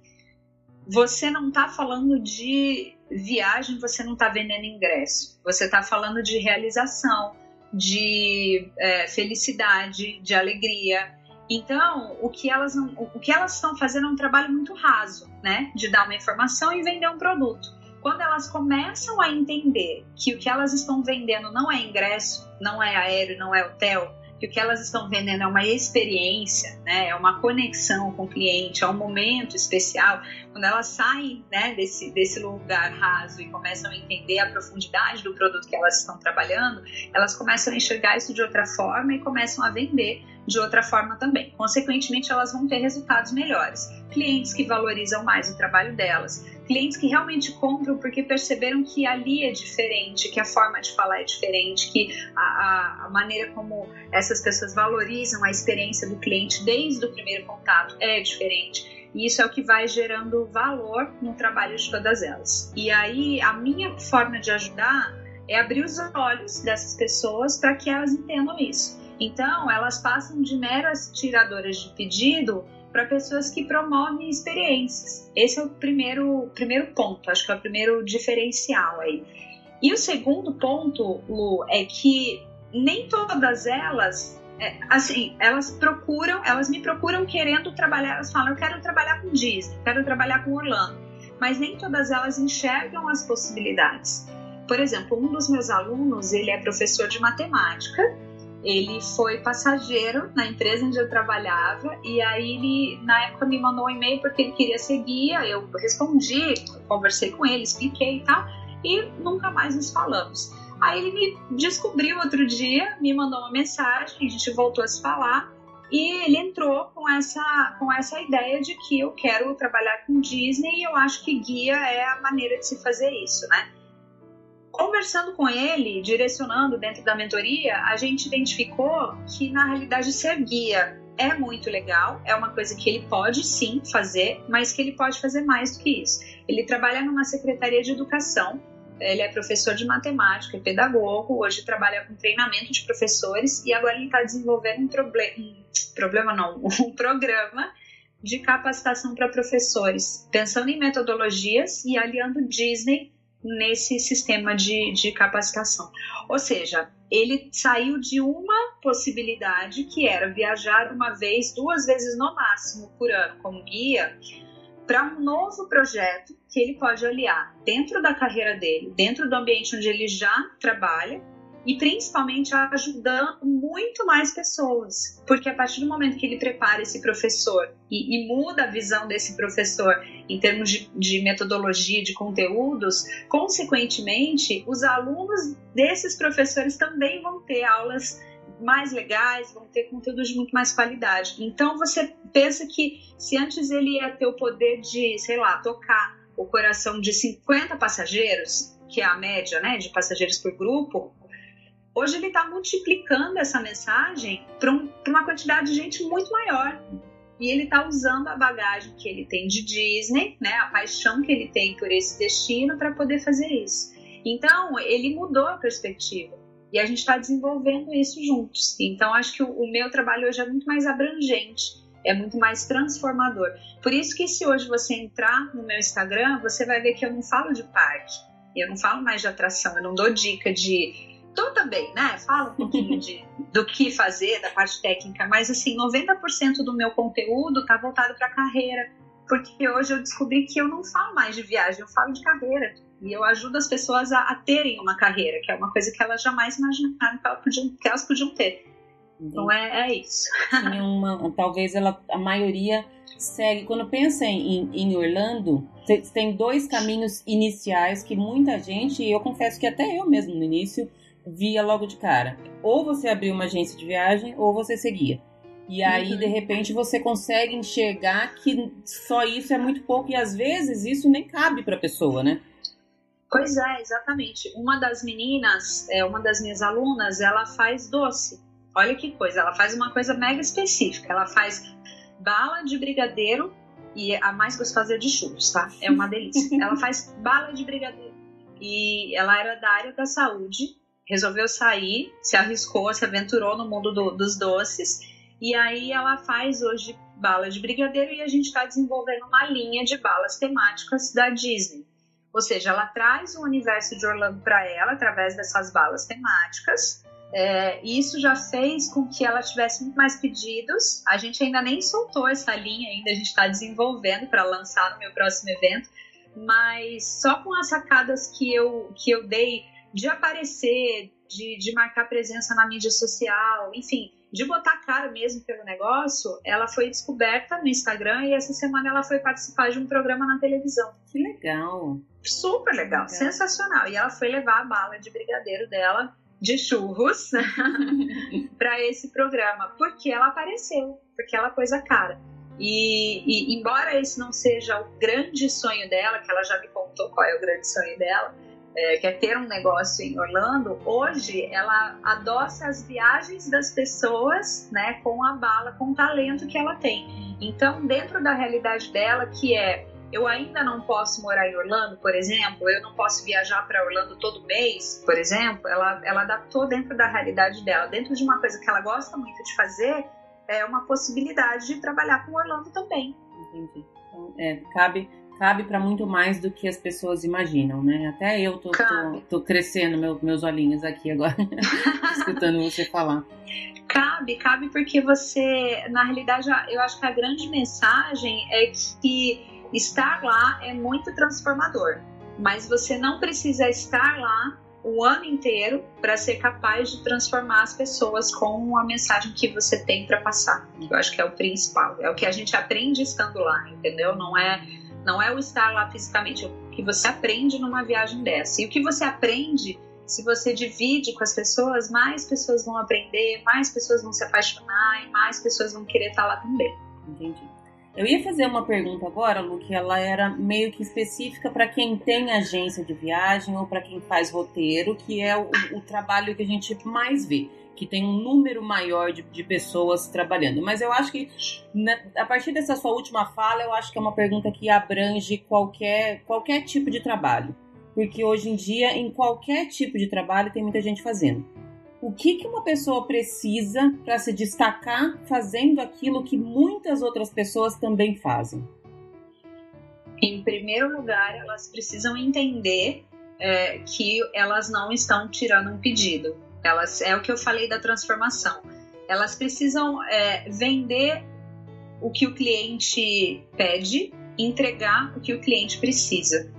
você não está falando de viagem, você não está vendendo ingresso. Você está falando de realização, de é, felicidade, de alegria. Então, o que elas não, o que elas estão fazendo é um trabalho muito raso, né? De dar uma informação e vender um produto. Quando elas começam a entender que o que elas estão vendendo não é ingresso, não é aéreo, não é hotel, que o que elas estão vendendo é uma experiência, né? é uma conexão com o cliente, é um momento especial. Quando elas saem né, desse, desse lugar raso e começam a entender a profundidade do produto que elas estão trabalhando, elas começam a enxergar isso de outra forma e começam a vender de outra forma também. Consequentemente, elas vão ter resultados melhores. Clientes que valorizam mais o trabalho delas, clientes que realmente compram porque perceberam que ali é diferente, que a forma de falar é diferente, que a, a, maneira como essas pessoas valorizam a experiência do cliente desde o primeiro contato é diferente. E isso é o que vai gerando valor no trabalho de todas elas. E aí, a minha forma de ajudar é abrir os olhos dessas pessoas para que elas entendam isso. Então, elas passam de meras tiradoras de pedido para pessoas que promovem experiências. Esse é o primeiro, primeiro ponto, acho que é o primeiro diferencial aí. E o segundo ponto, Lu, é que nem todas elas, é, assim, elas procuram, elas me procuram querendo trabalhar, elas falam, eu quero trabalhar com Disney, quero trabalhar com Orlando, mas nem todas elas enxergam as possibilidades. Por exemplo, um dos meus alunos, ele é professor de matemática ele foi passageiro na empresa onde eu trabalhava e aí ele na época me mandou um e-mail porque ele queria ser guia, eu respondi, conversei com ele, expliquei e tal, e nunca mais nos falamos. Aí ele me descobriu outro dia, me mandou uma mensagem, a gente voltou a se falar e ele entrou com essa, com essa ideia de que eu quero trabalhar com Disney e eu acho que guia é a maneira de se fazer isso, né? Conversando com ele, direcionando dentro da mentoria, a gente identificou que na realidade ser guia é muito legal, é uma coisa que ele pode sim fazer, mas que ele pode fazer mais do que isso. Ele trabalha numa secretaria de educação, ele é professor de matemática, é pedagogo, hoje trabalha com treinamento de professores e agora ele está desenvolvendo um, um problema não, um programa de capacitação para professores, pensando em metodologias e aliando Disney nesse sistema de, de capacitação. Ou seja, ele saiu de uma possibilidade que era viajar uma vez, duas vezes no máximo por ano como guia, para um novo projeto que ele pode aliar dentro da carreira dele, dentro do ambiente onde ele já trabalha e principalmente ajudando muito mais pessoas. Porque a partir do momento que ele prepara esse professor e, e muda a visão desse professor em termos de, de, metodologia, de conteúdos, consequentemente, os alunos desses professores também vão ter aulas mais legais, vão ter conteúdos de muito mais qualidade. Então você pensa que se antes ele ia ter o poder de, sei lá, tocar o coração de 50 passageiros, que é a média né, de passageiros por grupo, hoje ele está multiplicando essa mensagem para um, uma quantidade de gente muito maior. E ele está usando a bagagem que ele tem de Disney, né, a paixão que ele tem por esse destino para poder fazer isso. Então, ele mudou a perspectiva. E a gente está desenvolvendo isso juntos. Então, acho que o, o meu trabalho hoje é muito mais abrangente é muito mais transformador. Por isso que se hoje você entrar no meu Instagram, você vai ver que eu não falo de parque, eu não falo mais de atração, eu não dou dica de tô também, né? Falo um pouquinho de, do que fazer, da parte técnica, mas assim, 90% do meu conteúdo tá voltado para carreira, porque hoje eu descobri que eu não falo mais de viagem, eu falo de carreira. E eu ajudo as pessoas a, a terem uma carreira, que é uma coisa que elas jamais imaginaram que elas podiam, que elas podiam ter. Então é, é isso. Uma, talvez ela, a maioria segue. Quando pensa em, em Orlando, tem dois caminhos iniciais que muita gente, e eu confesso que até eu mesmo no início, via logo de cara. Ou você abriu uma agência de viagem, ou você seguia. E aí, uhum. de repente, você consegue enxergar que só isso é muito pouco, e às vezes isso nem cabe para a pessoa, né? Pois é, exatamente. Uma das meninas, é, uma das minhas alunas, ela faz doce. Olha que coisa, ela faz uma coisa mega específica. Ela faz bala de brigadeiro e a mais gostosa é de churros, tá? É uma delícia. ela faz bala de brigadeiro. E ela era da área da saúde, resolveu sair, se arriscou, se aventurou no mundo do, dos doces. E aí ela faz hoje bala de brigadeiro e a gente está desenvolvendo uma linha de balas temáticas da Disney. Ou seja, ela traz o universo de Orlando para ela através dessas balas temáticas é, isso já fez com que ela tivesse muito mais pedidos. A gente ainda nem soltou essa linha, ainda a gente está desenvolvendo para lançar no meu próximo evento. Mas só com as sacadas que eu, que eu dei de aparecer, de, de marcar presença na mídia social, enfim, de botar cara mesmo pelo negócio, ela foi descoberta no Instagram e essa semana ela foi participar de um programa na televisão. Que legal! Super legal, legal. sensacional. E ela foi levar a bala de brigadeiro dela de churros para esse programa, porque ela apareceu, porque ela pôs a cara. E, e, embora esse não seja o grande sonho dela, que ela já me contou qual é o grande sonho dela, é, que é ter um negócio em Orlando, hoje ela adoça as viagens das pessoas né, com a bala, com o talento que ela tem. Então, dentro da realidade dela, que é eu ainda não posso morar em Orlando, por exemplo, eu não posso viajar para Orlando todo mês, por exemplo, ela, ela adaptou dentro da realidade dela, dentro de uma coisa que ela gosta muito de fazer, é uma possibilidade de trabalhar com Orlando também. Entendi. Então, é, cabe cabe para muito mais do que as pessoas imaginam, né? Até eu tô, tô, tô, crescendo meu, meus olhinhos aqui agora, escutando você falar. Cabe, cabe porque você, na realidade, eu acho que a grande mensagem é que Estar lá é muito transformador, mas você não precisa estar lá o ano inteiro para ser capaz de transformar as pessoas com a mensagem que você tem para passar. Eu acho que é o principal, é o que a gente aprende estando lá, entendeu? Não é não é o estar lá fisicamente, é o que você aprende numa viagem dessa. E o que você aprende, se você divide com as pessoas, mais pessoas vão aprender, mais pessoas vão se apaixonar e mais pessoas vão querer estar lá também. Entendi. Eu ia fazer uma pergunta agora, Lu, que ela era meio que específica para quem tem agência de viagem ou para quem faz roteiro, que é o, o, trabalho que a gente mais vê, que tem um número maior de, de pessoas trabalhando. Mas eu acho que, na, a partir dessa sua última fala, eu acho que é uma pergunta que abrange qualquer, qualquer tipo de trabalho. Porque hoje em dia, em qualquer tipo de trabalho, tem muita gente fazendo o que, que uma pessoa precisa para se destacar fazendo aquilo que muitas outras pessoas também fazem? Em primeiro lugar, elas precisam entender é, que elas não estão tirando um pedido. Elas é o que eu falei da transformação. Elas precisam é, vender o que o cliente pede, entregar o que o cliente precisa.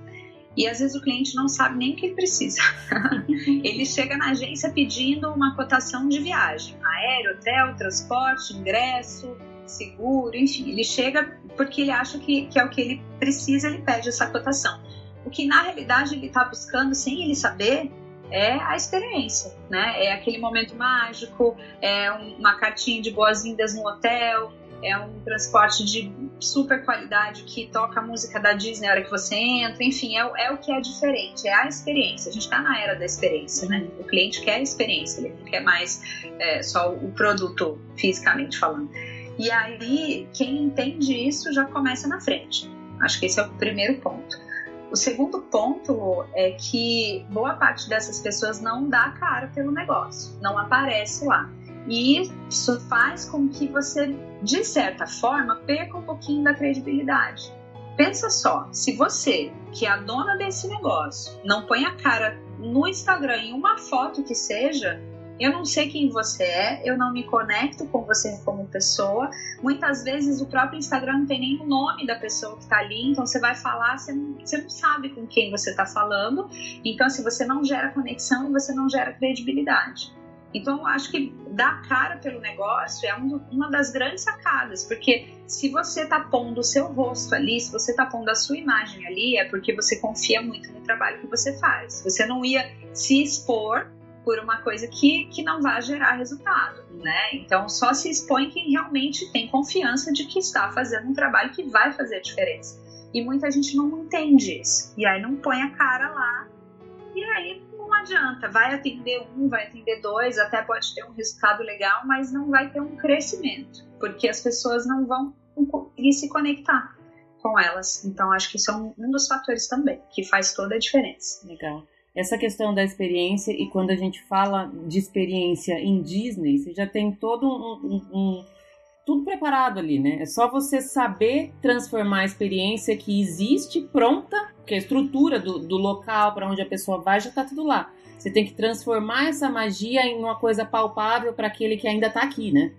E às vezes o cliente não sabe nem o que ele precisa. ele chega na agência pedindo uma cotação de viagem: aéreo, hotel, transporte, ingresso, seguro, enfim. Ele chega porque ele acha que, que é o que ele precisa, ele pede essa cotação. O que na realidade ele está buscando, sem ele saber, é a experiência, né? É aquele momento mágico, é uma cartinha de boas-vindas no hotel, é um transporte de super qualidade que toca a música da Disney na hora que você entra, enfim, é, é o que é diferente, é a experiência. A gente está na era da experiência, né? O cliente quer a experiência, ele não quer mais é, só o produto fisicamente falando. E aí, quem entende isso já começa na frente. Acho que esse é o primeiro ponto. O segundo ponto é que boa parte dessas pessoas não dá cara pelo negócio, não aparece lá. E isso faz com que você, de certa forma, perca um pouquinho da credibilidade. Pensa só, se você, que é a dona desse negócio, não põe a cara no Instagram em uma foto que seja, eu não sei quem você é, eu não me conecto com você como pessoa. Muitas vezes o próprio Instagram não tem nem o nome da pessoa que está ali, então você vai falar, você não, você não sabe com quem você está falando. Então, se você não gera conexão, você não gera credibilidade. Então, acho que dar cara pelo negócio é um, uma das grandes sacadas, porque se você está pondo o seu rosto ali, se você está pondo a sua imagem ali, é porque você confia muito no trabalho que você faz. Você não ia se expor por uma coisa que, que não vai gerar resultado, né? Então, só se expõe quem realmente tem confiança de que está fazendo um trabalho que vai fazer a diferença. E muita gente não entende isso. E aí não põe a cara lá. E aí não adianta, vai atender um, vai atender dois, até pode ter um resultado legal, mas não vai ter um crescimento, porque as pessoas não vão conseguir se conectar com elas. Então, acho que isso é um, um dos fatores também que faz toda a diferença. Legal. Essa questão da experiência, e quando a gente fala de experiência em Disney, você já tem todo um, um, um tudo preparado ali, né? É só você saber transformar a experiência que existe pronta, que a estrutura do, do local para onde a pessoa vai já está tudo lá. Você tem que transformar essa magia em uma coisa palpável para aquele que ainda está aqui, né?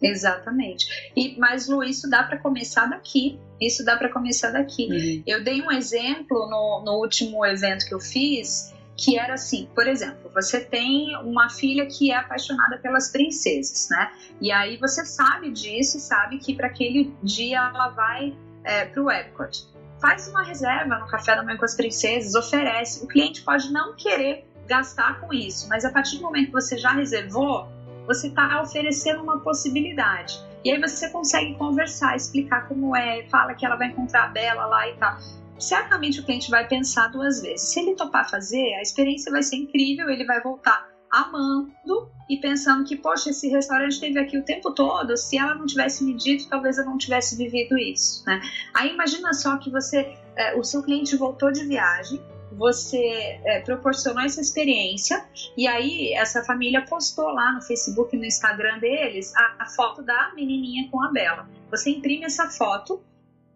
Exatamente. E mas Lu, isso dá para começar daqui. Isso dá para começar daqui. Uhum. Eu dei um exemplo no, no último evento que eu fiz que era assim, por exemplo, você tem uma filha que é apaixonada pelas princesas, né? E aí você sabe disso, sabe que para aquele dia ela vai é, para o Epcot. Faz uma reserva no café da manhã com as princesas, oferece. O cliente pode não querer gastar com isso, mas a partir do momento que você já reservou, você está oferecendo uma possibilidade. E aí você consegue conversar, explicar como é, fala que ela vai encontrar a Bela lá e tal certamente o cliente vai pensar duas vezes. Se ele topar fazer, a experiência vai ser incrível, ele vai voltar amando e pensando que, poxa, esse restaurante esteve aqui o tempo todo, se ela não tivesse me dito, talvez eu não tivesse vivido isso, né? Aí imagina só que você, é, o seu cliente voltou de viagem, você é, proporcionou essa experiência e aí essa família postou lá no Facebook e no Instagram deles a, a foto da menininha com a Bela. Você imprime essa foto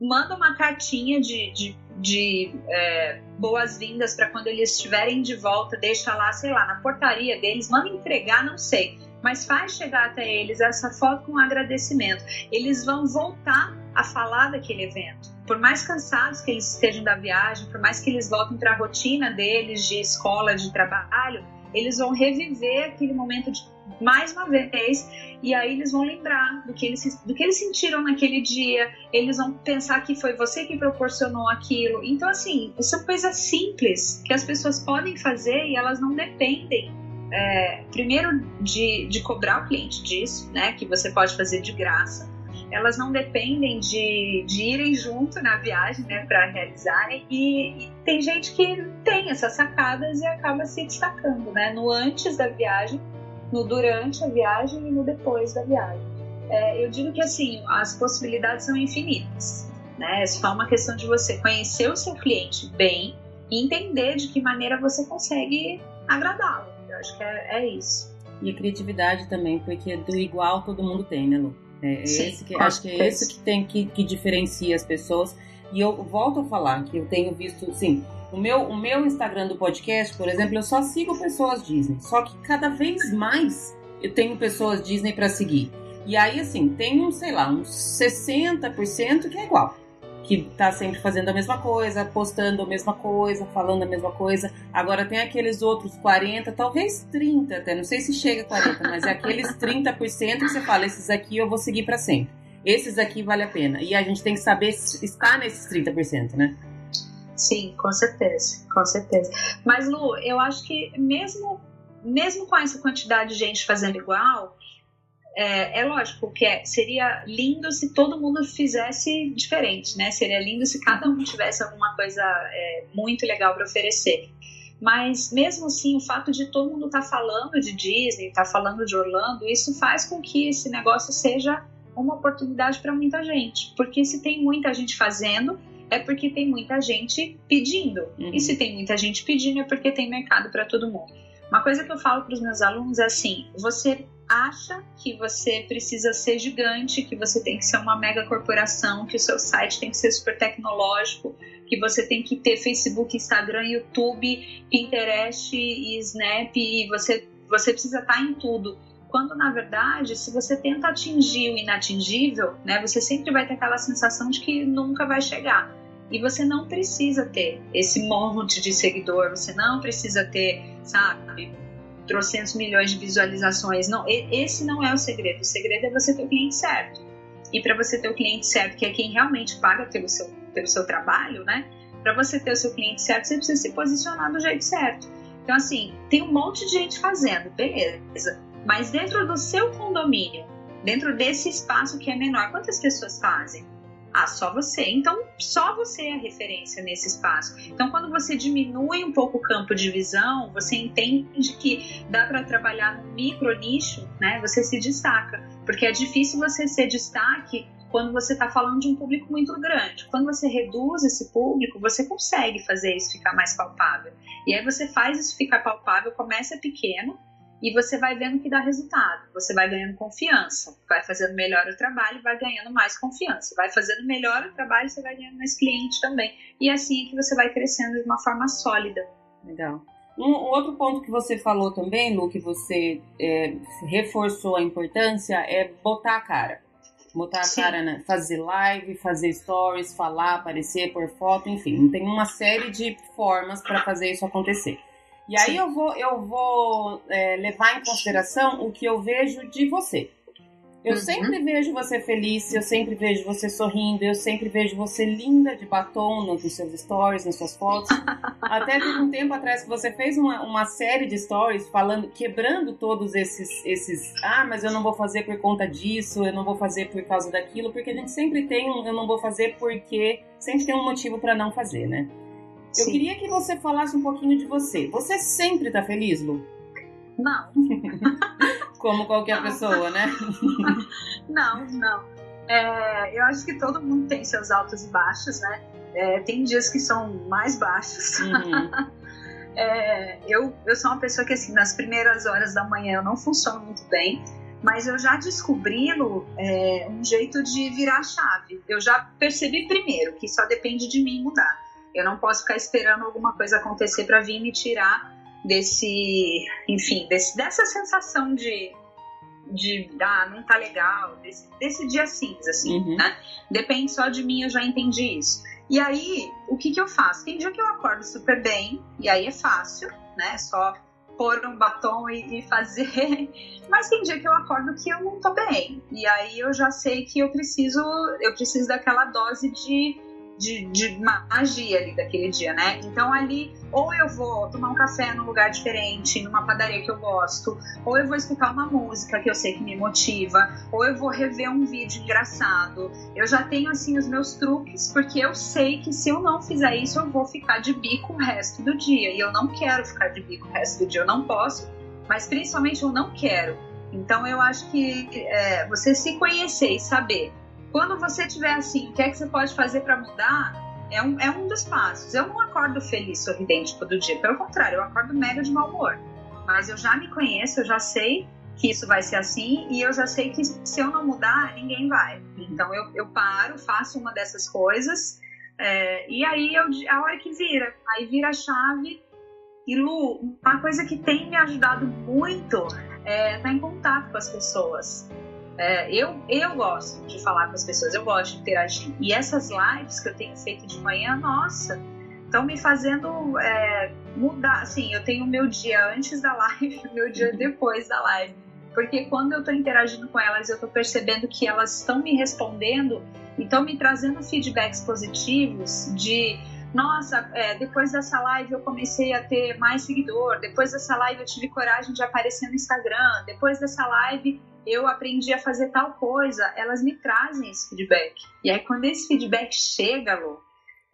manda uma cartinha de, de, de é, boas-vindas para quando eles estiverem de volta, deixa lá, sei lá, na portaria deles, manda entregar, não sei, mas faz chegar até eles essa foto com agradecimento. Eles vão voltar a falar daquele evento. Por mais cansados que eles estejam da viagem, por mais que eles voltem para a rotina deles de escola, de trabalho, eles vão reviver aquele momento de, mais uma vez e aí eles vão lembrar do que eles, do que eles sentiram naquele dia, eles vão pensar que foi você que proporcionou aquilo. Então, assim, são coisas simples que as pessoas podem fazer e elas não dependem. É, primeiro de, de cobrar o cliente disso, né? Que você pode fazer de graça. Elas não dependem de, de irem junto na viagem, né? Para realizarem. E, e tem gente que tem essas sacadas e acaba se destacando, né? No antes da viagem no durante a viagem e no depois da viagem. É, eu digo que assim, as possibilidades são infinitas. Né? É só uma questão de você conhecer o seu cliente bem e entender de que maneira você consegue agradá-lo. Eu acho que é, é, isso. E a criatividade também, porque do igual todo mundo tem, né, Lu? É, Sim, que, acho que é isso que tem que, que diferencia as pessoas. E eu volto a falar que eu tenho visto, sim, o meu, o meu Instagram do podcast, por exemplo, eu só sigo pessoas Disney. Só que cada vez mais eu tenho pessoas Disney para seguir. E aí, assim, tem uns, sei lá, uns 60% que é igual. Que tá sempre fazendo a mesma coisa, postando a mesma coisa, falando a mesma coisa. Agora tem aqueles outros 40, talvez 30 até, não sei se chega a 40, mas é aqueles 30% que você fala, esses aqui eu vou seguir para sempre. Esses aqui vale a pena. E a gente tem que saber estar nesses 30%, né? Sim, com certeza, com certeza. Mas Lu, eu acho que mesmo mesmo com essa quantidade de gente fazendo igual, é, é, lógico que é, seria lindo se todo mundo fizesse diferente, né? Seria lindo se cada um tivesse alguma coisa é, muito legal para oferecer. Mas mesmo assim, o fato de todo mundo estar tá falando de Disney, estar tá falando de Orlando, isso faz com que esse negócio seja uma oportunidade para muita gente. Porque se tem muita gente fazendo, é porque tem muita gente pedindo. Uhum. E se tem muita gente pedindo, é porque tem mercado para todo mundo. Uma coisa que eu falo para os meus alunos é assim: você acha que você precisa ser gigante, que você tem que ser uma mega corporação, que o seu site tem que ser super tecnológico, que você tem que ter Facebook, Instagram, YouTube, Pinterest e Snap e você, você precisa estar tá em tudo. Quando na verdade, se você tenta atingir o inatingível, né, você sempre vai ter aquela sensação de que nunca vai chegar. E você não precisa ter esse monte de seguidor, você não precisa ter, sabe, trocentos milhões de visualizações. Não, esse não é o segredo. O segredo é você ter o cliente certo. E para você ter o cliente certo, que é quem realmente paga pelo seu, pelo seu trabalho, né? Para você ter o seu cliente certo, você precisa se posicionar do jeito certo. Então, assim, tem um monte de gente fazendo, beleza. Mas dentro do seu condomínio, dentro desse espaço que é menor, quantas pessoas fazem? Ah, só você. Então, só você é a referência nesse espaço. Então, quando você diminui um pouco o campo de visão, você entende que dá para trabalhar no micro nicho, né? Você se destaca. Porque é difícil você ser destaque quando você está falando de um público muito grande. Quando você reduz esse público, você consegue fazer isso ficar mais palpável. E aí você faz isso ficar palpável, começa pequeno, e você vai vendo que dá resultado. Você vai ganhando confiança, vai fazendo melhor o trabalho, vai ganhando mais confiança, vai fazendo melhor o trabalho, você vai ganhando mais cliente também. E assim é que você vai crescendo de uma forma sólida. Legal. Um, outro ponto que você falou também, Lu, que você é, reforçou a importância, é botar a cara. Botar a Sim. cara, né? fazer live, fazer stories, falar, aparecer, por foto, enfim. Tem uma série de formas para fazer isso acontecer. E aí eu vou, eu vou é, levar em consideração o que eu vejo de você. Eu uhum. sempre vejo você feliz, eu sempre vejo você sorrindo, eu sempre vejo você linda de batom nos seus stories, nas suas fotos. Até teve um tempo atrás que você fez uma, uma série de stories falando, quebrando todos esses, esses. Ah, mas eu não vou fazer por conta disso, eu não vou fazer por causa daquilo, porque a gente sempre tem um eu não vou fazer porque sempre tem um motivo para não fazer, né? Eu Sim. queria que você falasse um pouquinho de você. Você sempre tá feliz, Lu? Não. Como qualquer não. pessoa, né? não, não. É, eu acho que todo mundo tem seus altos e baixos, né? É, tem dias que são mais baixos. Uhum. é, eu, eu sou uma pessoa que, assim, nas primeiras horas da manhã eu não funciono muito bem, mas eu já descobri é, um jeito de virar a chave. Eu já percebi primeiro que só depende de mim mudar. Eu não posso ficar esperando alguma coisa acontecer para vir me tirar desse, enfim, desse, dessa sensação de, de ah, não tá legal, desse, desse dia cinza, assim, uhum. né? Depende só de mim, eu já entendi isso. E aí, o que que eu faço? Tem dia que eu acordo super bem, e aí é fácil, né? Só pôr um batom e, e, fazer. Mas tem dia que eu acordo que eu não tô bem. E aí eu já sei que eu preciso, eu preciso daquela dose de de, de magia ali daquele dia, né? Então ali, ou eu vou tomar um café num lugar diferente, numa padaria que eu gosto, ou eu vou escutar uma música que eu sei que me motiva, ou eu vou rever um vídeo engraçado. Eu já tenho assim os meus truques, porque eu sei que se eu não fizer isso, eu vou ficar de bico o resto do dia. E eu não quero ficar de bico o resto do dia, eu não posso, mas principalmente eu não quero. Então eu acho que é, você se conhecer e saber quando você tiver assim, o que é que você pode fazer para mudar? É um, é um dos passos. Eu não acordo feliz, sorridente todo dia. Pelo contrário, eu acordo mega de mau humor. Mas eu já me conheço, eu já sei que isso vai ser assim e eu já sei que se eu não mudar, ninguém vai. Então eu, eu paro, faço uma dessas coisas é, e aí eu, a hora que vira, aí vira a chave. E Lu, uma coisa que tem me ajudado muito é estar em contato com as pessoas É, eu, eu gosto de falar com as pessoas, eu gosto de interagir. E essas lives que eu tenho feito de manhã, nossa, estão me fazendo é, mudar. Assim, eu tenho o meu dia antes da live meu dia depois da live. Porque quando eu estou interagindo com elas, eu estou percebendo que elas estão me respondendo e estão me trazendo feedbacks positivos de nossa, é, depois dessa live eu comecei a ter mais seguidor, depois dessa live eu tive coragem de aparecer no Instagram, depois dessa live eu aprendi a fazer tal coisa, elas me trazem esse feedback. E aí quando esse feedback chega, Lu,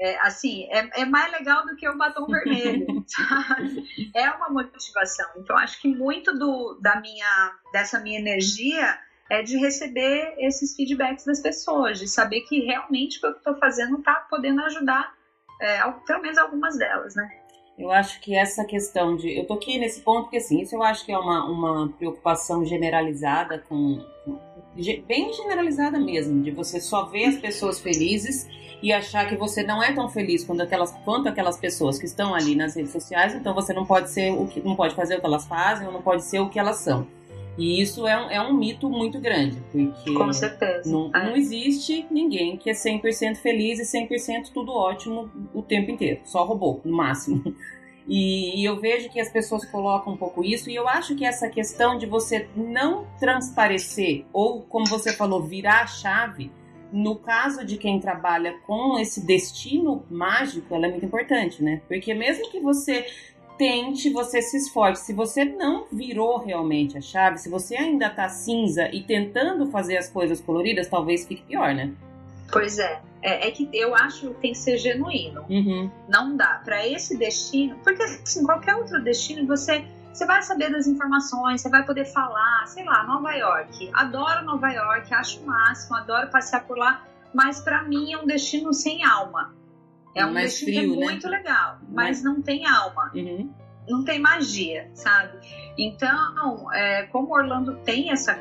é, assim, é, é, mais legal do que o batom vermelho, sabe? É uma motivação. Então, acho que muito do, da minha, dessa minha energia é de receber esses feedbacks das pessoas, de saber que realmente o que eu estou fazendo está podendo ajudar, é, pelo menos algumas delas, né? Eu acho que essa questão de. Eu tô aqui nesse ponto porque, assim, isso eu acho que é uma, uma preocupação generalizada com, bem generalizada mesmo, de você só ver as pessoas felizes e achar que você não é tão feliz quando aquelas, quanto aquelas pessoas que estão ali nas redes sociais, então você não pode ser o que. não pode fazer o que elas fazem ou não pode ser o que elas são. E isso é um, é um mito muito grande, porque Com certeza. Não, é. não existe ninguém que é 100% feliz e 100% tudo ótimo o tempo inteiro, só robô, no máximo. E, e, eu vejo que as pessoas colocam um pouco isso, e eu acho que essa questão de você não transparecer, ou como você falou, virar a chave, no caso de quem trabalha com esse destino mágico, ela é muito importante, né? Porque mesmo que você tente, você se esforce. Se você não virou realmente a chave, se você ainda tá cinza e tentando fazer as coisas coloridas, talvez fique pior, né? Pois é. É, é que eu acho que tem que ser genuíno. Uhum. Não dá. para esse destino, porque assim, qualquer outro destino, você você vai saber das informações, você vai poder falar, sei lá, Nova York. Adoro Nova York, acho o máximo, adoro passear por lá, mas para mim é um destino sem alma. É um mais frio, é né? muito legal, mas não tem alma. Uhum. Não tem magia, sabe? Então, é, como Orlando tem essa,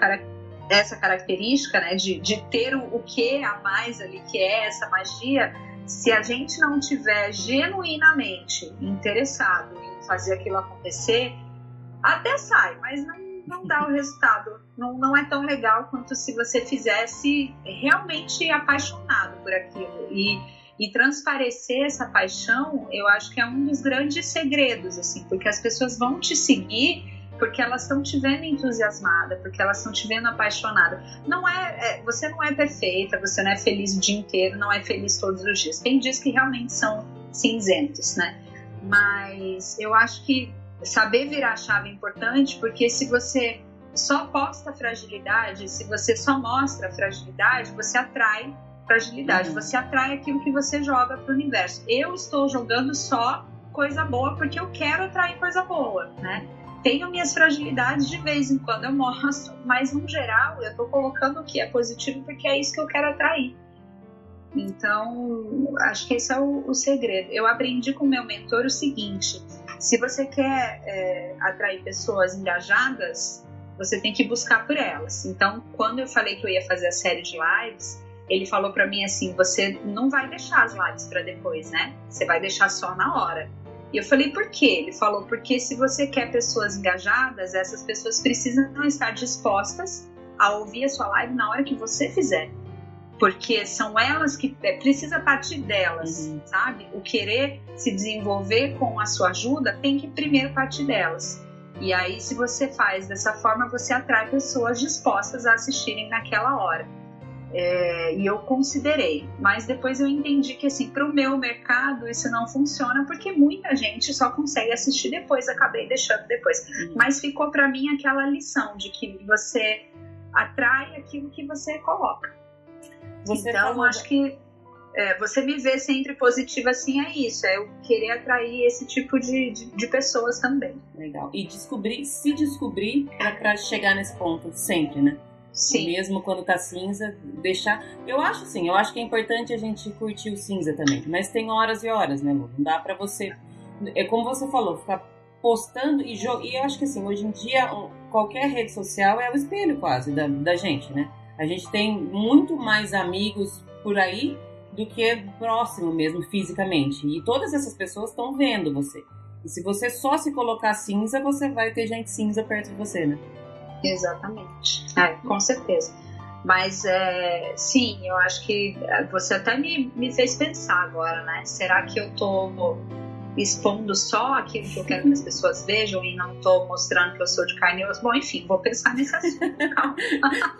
essa característica, né, de, de ter o, o que a mais ali, que é essa magia, se a gente não tiver genuinamente interessado em fazer aquilo acontecer, até sai, mas não, não dá o resultado. Não, não é tão legal quanto se você fizesse realmente apaixonado por aquilo. E e transparecer essa paixão, eu acho que é um dos grandes segredos, assim, porque as pessoas vão te seguir porque elas estão te vendo entusiasmada, porque elas estão te vendo apaixonada. Não é, é, você não é perfeita, você não é feliz o dia inteiro, não é feliz todos os dias. Tem dias que realmente são cinzentos, né? Mas eu acho que saber virar a chave é importante, porque se você só posta fragilidade, se você só mostra fragilidade, você atrai fragilidade. Uhum. Você atrai aquilo que você joga para o universo. Eu estou jogando só coisa boa porque eu quero atrair coisa boa, né? Tenho minhas fragilidades de vez em quando eu mostro, mas no geral eu estou colocando o que é positivo porque é isso que eu quero atrair. Então, acho que esse é o, o segredo. Eu aprendi com meu mentor o seguinte: se você quer é, atrair pessoas engajadas, você tem que buscar por elas. Então, quando eu falei que eu ia fazer a série de lives, ele falou para mim assim: você não vai deixar as lives para depois, né? Você vai deixar só na hora. E eu falei: por quê? Ele falou: porque se você quer pessoas engajadas, essas pessoas precisam estar dispostas a ouvir a sua live na hora que você fizer. Porque são elas que é, precisa partir delas, uhum. sabe? O querer se desenvolver com a sua ajuda tem que primeiro partir delas. E aí, se você faz dessa forma, você atrai pessoas dispostas a assistirem naquela hora. É, e eu considerei, mas depois eu entendi que assim para o meu mercado isso não funciona porque muita gente só consegue assistir depois, acabei deixando depois. Uhum. Mas ficou para mim aquela lição de que você atrai aquilo que você coloca. Você então falou... acho que é, você viver sempre positiva assim é isso, é eu querer atrair esse tipo de, de, de pessoas também. Legal. E descobrir, se descobrir para chegar nesse ponto sempre, né? Sim. Mesmo quando tá cinza, deixar. Eu acho assim, eu acho que é importante a gente curtir o cinza também. Mas tem horas e horas, né, Lu? Não dá pra você. É como você falou, ficar postando e, jo... e eu acho que assim, hoje em dia, qualquer rede social é o espelho quase da, da gente, né? A gente tem muito mais amigos por aí do que próximo mesmo fisicamente. E todas essas pessoas estão vendo você. E se você só se colocar cinza, você vai ter gente cinza perto de você, né? Exatamente. É, com certeza. Mas é, sim, eu acho que você até me, me fez pensar agora, né? Será que eu tô expondo só aquilo que eu quero que as pessoas vejam e não tô mostrando que eu sou de carne e osso? Bom, enfim, vou pensar nesse assunto.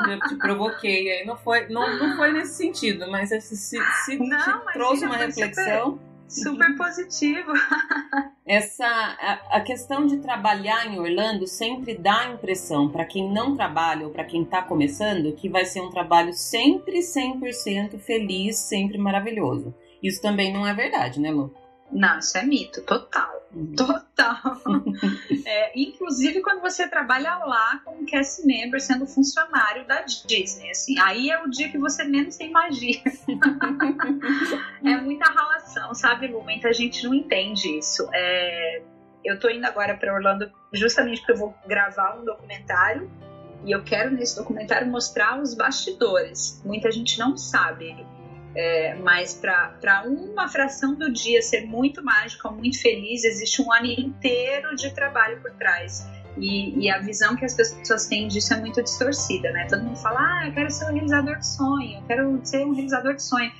eu te provoquei aí, não foi, não, não foi nesse sentido, mas se, se, se não, trouxe uma reflexão. Super super positivo. Essa a, a, questão de trabalhar em Orlando sempre dá a impressão para quem não trabalha ou para quem está começando que vai ser um trabalho sempre 100% feliz, sempre maravilhoso. Isso também não é verdade, né, Lu? Não, isso é mito, total. Total. é, inclusive quando você trabalha lá como cast member, sendo funcionário da Disney, assim, aí é o dia que você menos tem magia. é muita relação, sabe, Lu? Muita gente não entende isso. É, eu tô indo agora para Orlando justamente porque eu vou gravar um documentário e eu quero nesse documentário mostrar os bastidores. Muita gente não sabe. É, mas para uma fração do dia ser muito mágica, muito feliz, existe um ano inteiro de trabalho por trás. E, e, a visão que as pessoas têm disso é muito distorcida, né? Todo mundo fala, ah, eu quero ser um realizador de sonho, eu quero ser um realizador de sonho.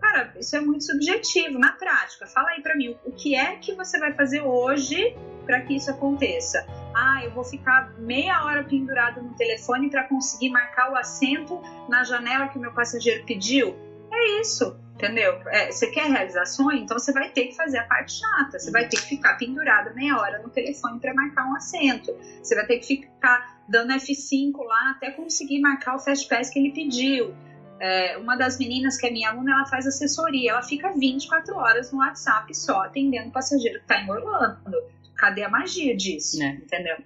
Cara, isso é muito subjetivo. Na prática, fala aí para mim, o que é que você vai fazer hoje para que isso aconteça? Ah, eu vou ficar meia hora pendurado no telefone para conseguir marcar o assento na janela que o meu passageiro pediu? É isso, entendeu? É, você quer realizar sonho? Então você vai ter que fazer a parte chata. Você vai ter que ficar pendurada meia hora no telefone para marcar um assento. Você vai ter que ficar dando F5 lá até conseguir marcar o Fast Pass que ele pediu. É, uma das meninas que é minha aluna, ela faz assessoria. Ela fica 24 horas no WhatsApp só atendendo o passageiro que está em Orlando. Cadê a magia disso? É. Entendeu?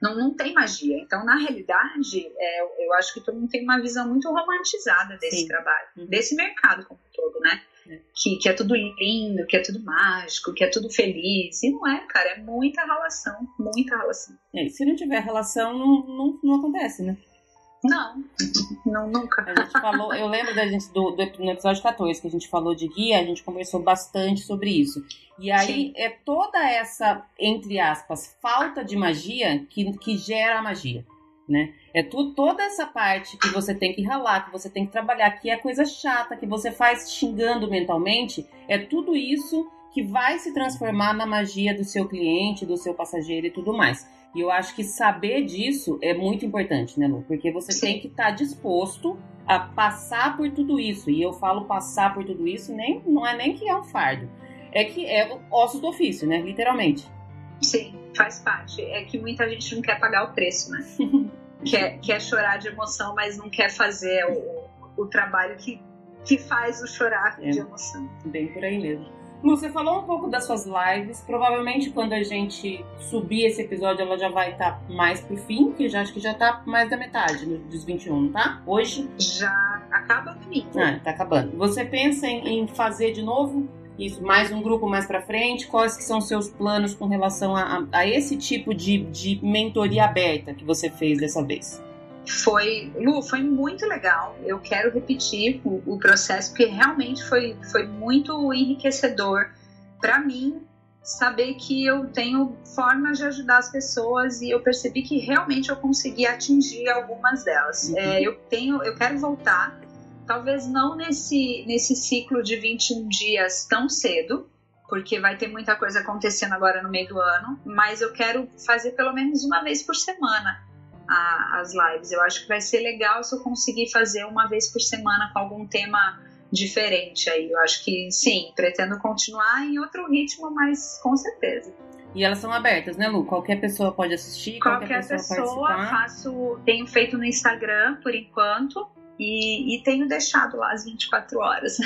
Não, não tem magia. Então, na realidade, é, eu acho que todo mundo tem uma visão muito romantizada desse Sim. trabalho, uhum. desse mercado como um todo, né? É. Que, que é tudo lindo, que é tudo mágico, que é tudo feliz. E não é, cara, é muita relação, muita relação. É, se não tiver relação, não, não, não acontece, né? Não, não, nunca. A gente falou, eu lembro da gente do, do, no episódio 14 que a gente falou de guia, a gente conversou bastante sobre isso. E aí Sim. é toda essa, entre aspas, falta de magia que, que gera a magia. Né? É tu, toda essa parte que você tem que ralar, que você tem que trabalhar, que é coisa chata, que você faz xingando mentalmente, é tudo isso que vai se transformar na magia do seu cliente, do seu passageiro e tudo mais. E eu acho que saber disso é muito importante, né, Lu? Porque você Sim. tem que estar tá disposto a passar por tudo isso. E eu falo passar por tudo isso, nem, não é nem que é um fardo. É que é ossos do ofício, né? Literalmente. Sim, faz parte. É que muita gente não quer pagar o preço, né? quer, quer chorar de emoção, mas não quer fazer o, o trabalho que, que faz o chorar é, de emoção. Bem por aí mesmo. Você falou um pouco das suas lives. Provavelmente quando a gente subir esse episódio, ela já vai estar tá mais pro fim, que já acho que já tá mais da metade dos 21, tá? Hoje? Já acaba domingo. Ah, tá acabando. Você pensa em, em fazer de novo isso, mais um grupo mais para frente? Quais que são seus planos com relação a, a, a esse tipo de, de mentoria aberta que você fez dessa vez? Foi, Lu, foi muito legal. Eu quero repetir o, o processo porque realmente foi, foi muito enriquecedor para mim saber que eu tenho formas de ajudar as pessoas e eu percebi que realmente eu consegui atingir algumas delas. Uhum. É, eu tenho, eu quero voltar, talvez não nesse nesse ciclo de 21 dias tão cedo, porque vai ter muita coisa acontecendo agora no meio do ano, mas eu quero fazer pelo menos uma vez por semana a, as lives. Eu acho que vai ser legal se eu conseguir fazer uma vez por semana com algum tema diferente aí. Eu acho que sim, pretendo continuar em outro ritmo, mas com certeza. E elas são abertas, né, Lu? Qualquer pessoa pode assistir, qualquer, qualquer pessoa, pessoa faço, tenho feito no Instagram por enquanto e, e tenho deixado lá as 24 horas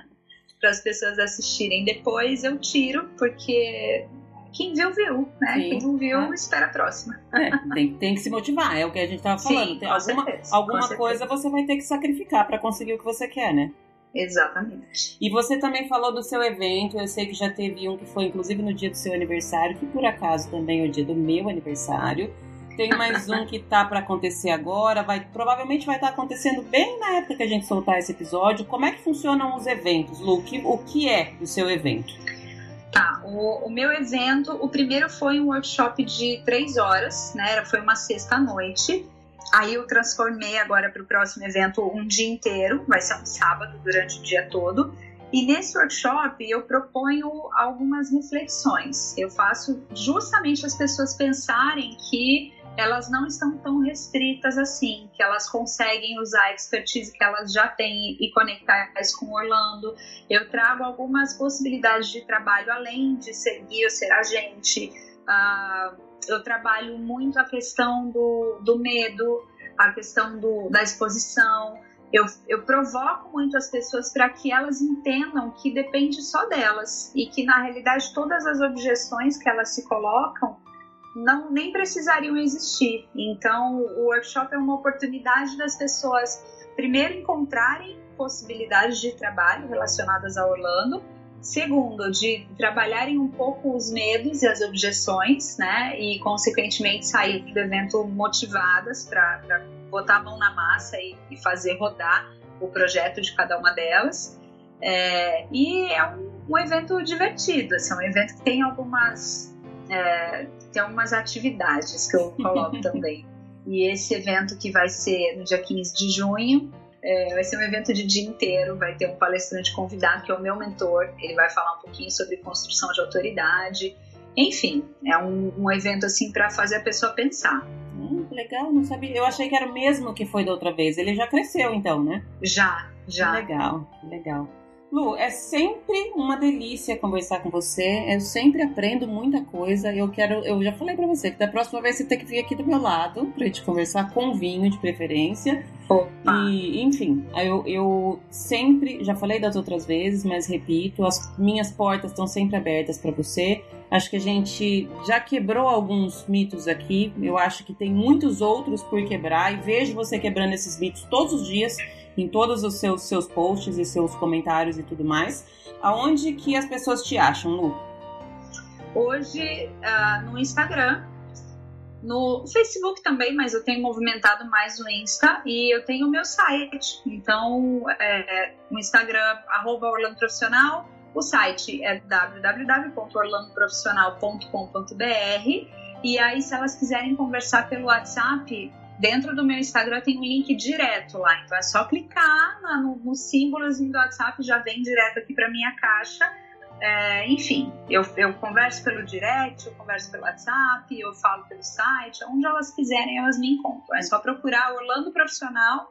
para as pessoas assistirem. Depois eu tiro porque quem viu, viu, né? Sim, quem não viu, é. espera a próxima. É, tem, tem, que se motivar, é o que a gente estava falando. Sim, tem alguma certeza, alguma coisa você vai ter que sacrificar para conseguir o que você quer, né? Exatamente. E você também falou do seu evento, eu sei que já teve um que foi inclusive no dia do seu aniversário, que por acaso também é o dia do meu aniversário. Tem mais um que tá para acontecer agora, vai provavelmente vai estar tá acontecendo bem na época que a gente soltar esse episódio. Como é que funcionam os eventos, Lu? O que é o seu evento? Tá, o, o, meu evento, o primeiro foi um workshop de três horas, né? Foi uma sexta-noite. aí eu transformei agora para o próximo evento um dia inteiro, vai ser um sábado durante o dia todo. E nesse workshop eu proponho algumas reflexões. Eu faço justamente as pessoas pensarem que elas não estão tão restritas assim, que elas conseguem usar a expertise que elas já têm e conectar isso com Orlando. Eu trago algumas possibilidades de trabalho além de ser guia ou ser agente. Uh, eu trabalho muito a questão do, do medo, a questão do, da exposição. Eu, eu provoco muito as pessoas para que elas entendam que depende só delas e que na realidade todas as objeções que elas se colocam não nem precisariam existir. Então, o workshop é uma oportunidade das pessoas primeiro encontrarem possibilidades de trabalho relacionadas a Orlando, segundo, de trabalharem um pouco os medos e as objeções, né, e consequentemente sair do evento motivadas para botar a mão na massa e, e, fazer rodar o projeto de cada uma delas. É, e é um, um evento divertido, assim, é um evento que tem algumas é, tem algumas atividades que eu coloco também. E esse evento que vai ser no dia 15 de junho, é, vai ser um evento de dia inteiro, vai ter um palestrante convidado, que é o meu mentor, ele vai falar um pouquinho sobre construção de autoridade. Enfim, é um, um evento assim para fazer a pessoa pensar. Hum, legal, não sabia. Eu achei que era o mesmo que foi da outra vez. Ele já cresceu então, né? Já, já. legal, legal. Lu, é sempre uma delícia conversar com você. Eu sempre aprendo muita coisa. Eu quero, eu já falei para você que da próxima vez você tem que vir aqui do meu lado pra gente conversar com vinho de preferência. Opa. E, enfim, eu, eu sempre, já falei das outras vezes, mas repito, as minhas portas estão sempre abertas para você. Acho que a gente já quebrou alguns mitos aqui. Eu acho que tem muitos outros por quebrar e vejo você quebrando esses mitos todos os dias em todos os seus, seus posts e seus comentários e tudo mais. Aonde que as pessoas te acham, Lu? Hoje, uh, no Instagram, no Facebook também, mas eu tenho movimentado mais no Insta e eu tenho o meu site. Então, é, no Instagram, arroba Orlando Profissional, o site é www.orlandoprofissional.com.br e aí, se elas quiserem conversar pelo WhatsApp, Dentro do meu Instagram tem um link direto lá, então é só clicar no, no símbolozinho do WhatsApp, já vem direto aqui para minha caixa. É, enfim, eu, eu converso pelo direct, eu converso pelo WhatsApp, eu falo pelo site, onde elas quiserem elas me encontram. É só procurar Orlando Profissional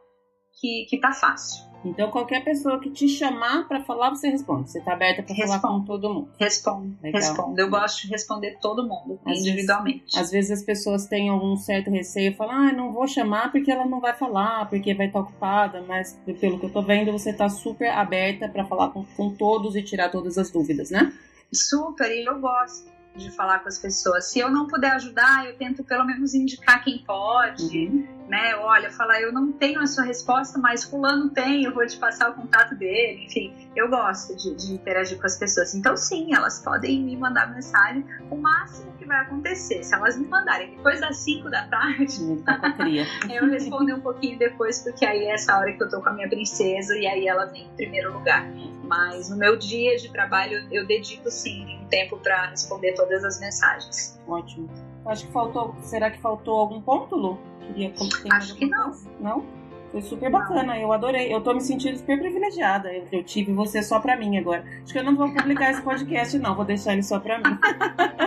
que, que tá fácil. Então, qualquer pessoa que te chamar para falar, você responde. Você tá aberta para falar com todo mundo. Respondo, respondo. Eu gosto de responder todo mundo, às individualmente. Vezes, às vezes as pessoas têm algum certo receio, falam, ah, não vou chamar porque ela não vai falar, porque vai estar ocupada, mas pelo que eu tô vendo, você tá super aberta para falar com, com todos e tirar todas as dúvidas, né? Super, e eu gosto de falar com as pessoas. Se eu não puder ajudar, eu tento pelo menos indicar quem pode, uhum. né? Olha, falar, eu não tenho a sua resposta, mas fulano tem, eu vou te passar o contato dele. Enfim, eu gosto de, de interagir com as pessoas. Então, sim, elas podem me mandar mensagem. O máximo que vai acontecer, se elas me mandarem depois das 5 da tarde, eu respondo um pouquinho depois, porque aí é essa hora que eu tô com a minha princesa e aí ela vem em primeiro lugar. Mas no meu dia de trabalho, eu dedico sim um tempo para responder todas as mensagens. Ótimo. Acho que faltou. Será que faltou algum ponto, Lu? Queria Acho que não. Não? Foi super bacana, eu adorei. Eu tô me sentindo super privilegiada. Eu, eu, tive você só pra mim agora. Acho que eu não vou publicar esse podcast, não. Vou deixar ele só pra mim.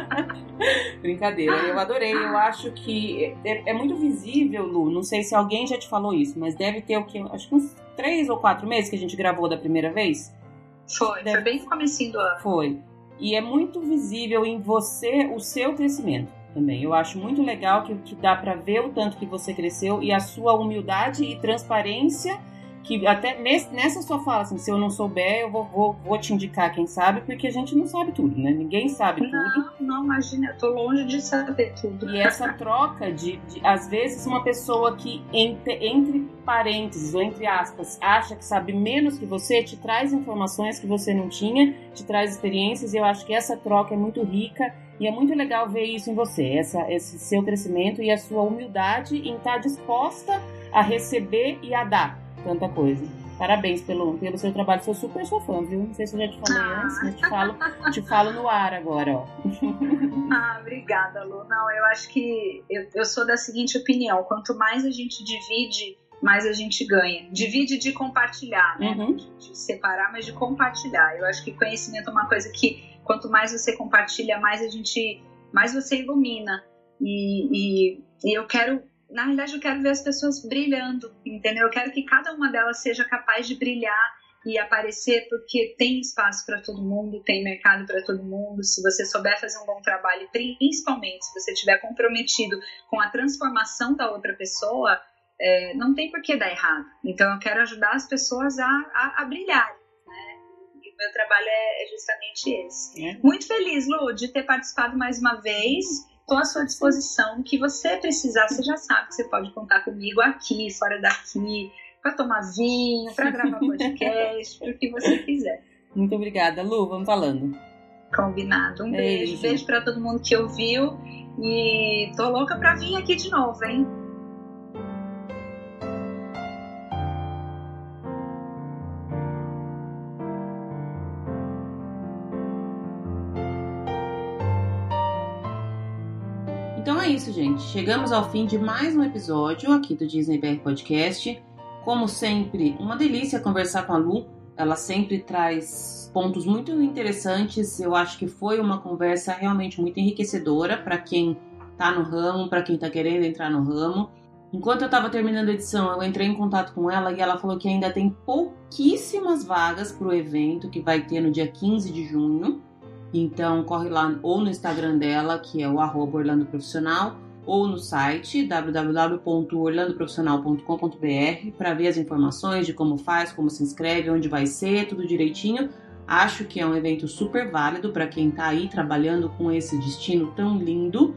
Brincadeira, eu adorei. Eu acho que é, é, muito visível, Lu. Não sei se alguém já te falou isso, mas deve ter o que? Acho que uns três ou quatro meses que a gente gravou da primeira vez. Foi, foi bem no comecinho do ano. Foi. E é muito visível em você o seu crescimento também. Eu acho muito legal que, que dá para ver o tanto que você cresceu e a sua humildade e transparência que até nesse, nessa sua fala, assim, se eu não souber, eu vou, vou, vou, te indicar quem sabe, porque a gente não sabe tudo, né? Ninguém sabe tudo. Não, não, imagina, eu tô longe de saber tudo. E essa troca de, de às vezes, uma pessoa que, entre, entre parênteses, ou entre aspas, acha que sabe menos que você, te traz informações que você não tinha, te traz experiências, e eu acho que essa troca é muito rica e é muito legal ver isso em você, essa, esse seu crescimento e a sua humildade em estar disposta a receber e a dar tanta coisa. Parabéns pelo, pelo seu trabalho. Sou super sua fã, viu? Não sei se eu já te falei ah. antes, mas te falo, te falo no ar agora, ó. Ah, obrigada, Lu. Não, eu acho que eu, eu sou da seguinte opinião: quanto mais a gente divide, mais a gente ganha. Divide de compartilhar, né? Uhum. De, de, separar, mas de compartilhar. Eu acho que conhecimento é uma coisa que quanto mais você compartilha, mais a gente, mais você ilumina. E, e, e eu quero na realidade eu quero ver as pessoas brilhando, entendeu? Eu quero que cada uma delas seja capaz de brilhar e aparecer porque tem espaço para todo mundo, tem mercado para todo mundo. Se você souber fazer um bom trabalho, principalmente se você estiver comprometido com a transformação da outra pessoa, é, não tem por que dar errado. Então eu quero ajudar as pessoas a, a, a brilhar. Né? E o meu trabalho é, é justamente esse. É. Muito feliz, Lu, de ter participado mais uma vez estou à sua disposição. O que você precisar, você já sabe que você pode contar comigo aqui, fora daqui, para tomar vinho, para gravar podcast, para o que você quiser. Muito obrigada, Lu. Vamos falando. Combinado. Um beijo. Beijo, beijo para todo mundo que ouviu. E tô louca para vir aqui de novo, hein? É isso, gente. Chegamos ao fim de mais um episódio aqui do Disney BR Podcast. Como sempre, uma delícia conversar com a Lu. Ela sempre traz pontos muito interessantes. Eu acho que foi uma conversa realmente muito enriquecedora para quem tá no ramo, para quem tá querendo entrar no ramo. Enquanto eu estava terminando a edição, eu entrei em contato com ela e ela falou que ainda tem pouquíssimas vagas para o evento que vai ter no dia 15 de junho. Então corre lá ou no Instagram dela, que é o arroba Orlando Profissional, ou no site www.orlandoprofissional.com.br para ver as informações de como faz, como se inscreve, onde vai ser, tudo direitinho. Acho que é um evento super válido para quem está aí trabalhando com esse destino tão lindo.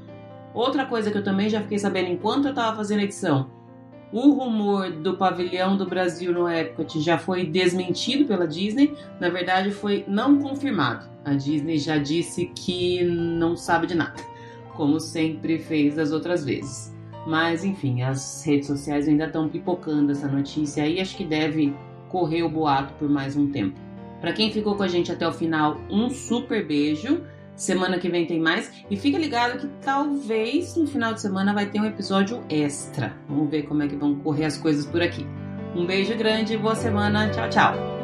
Outra coisa que eu também já fiquei sabendo enquanto eu estava fazendo a edição, o rumor do pavilhão do Brasil no Epcot já foi desmentido pela Disney. Na verdade, foi não confirmado. A Disney já disse que não sabe de nada, como sempre fez das outras vezes. Mas enfim, as redes sociais ainda estão pipocando essa notícia e acho que deve correr o boato por mais um tempo. Para quem ficou com a gente até o final, um super beijo. Semana que vem tem mais. E fica ligado que talvez no final de semana vai ter um episódio extra. Vamos ver como é que vão correr as coisas por aqui. Um beijo grande, boa semana. Tchau, tchau.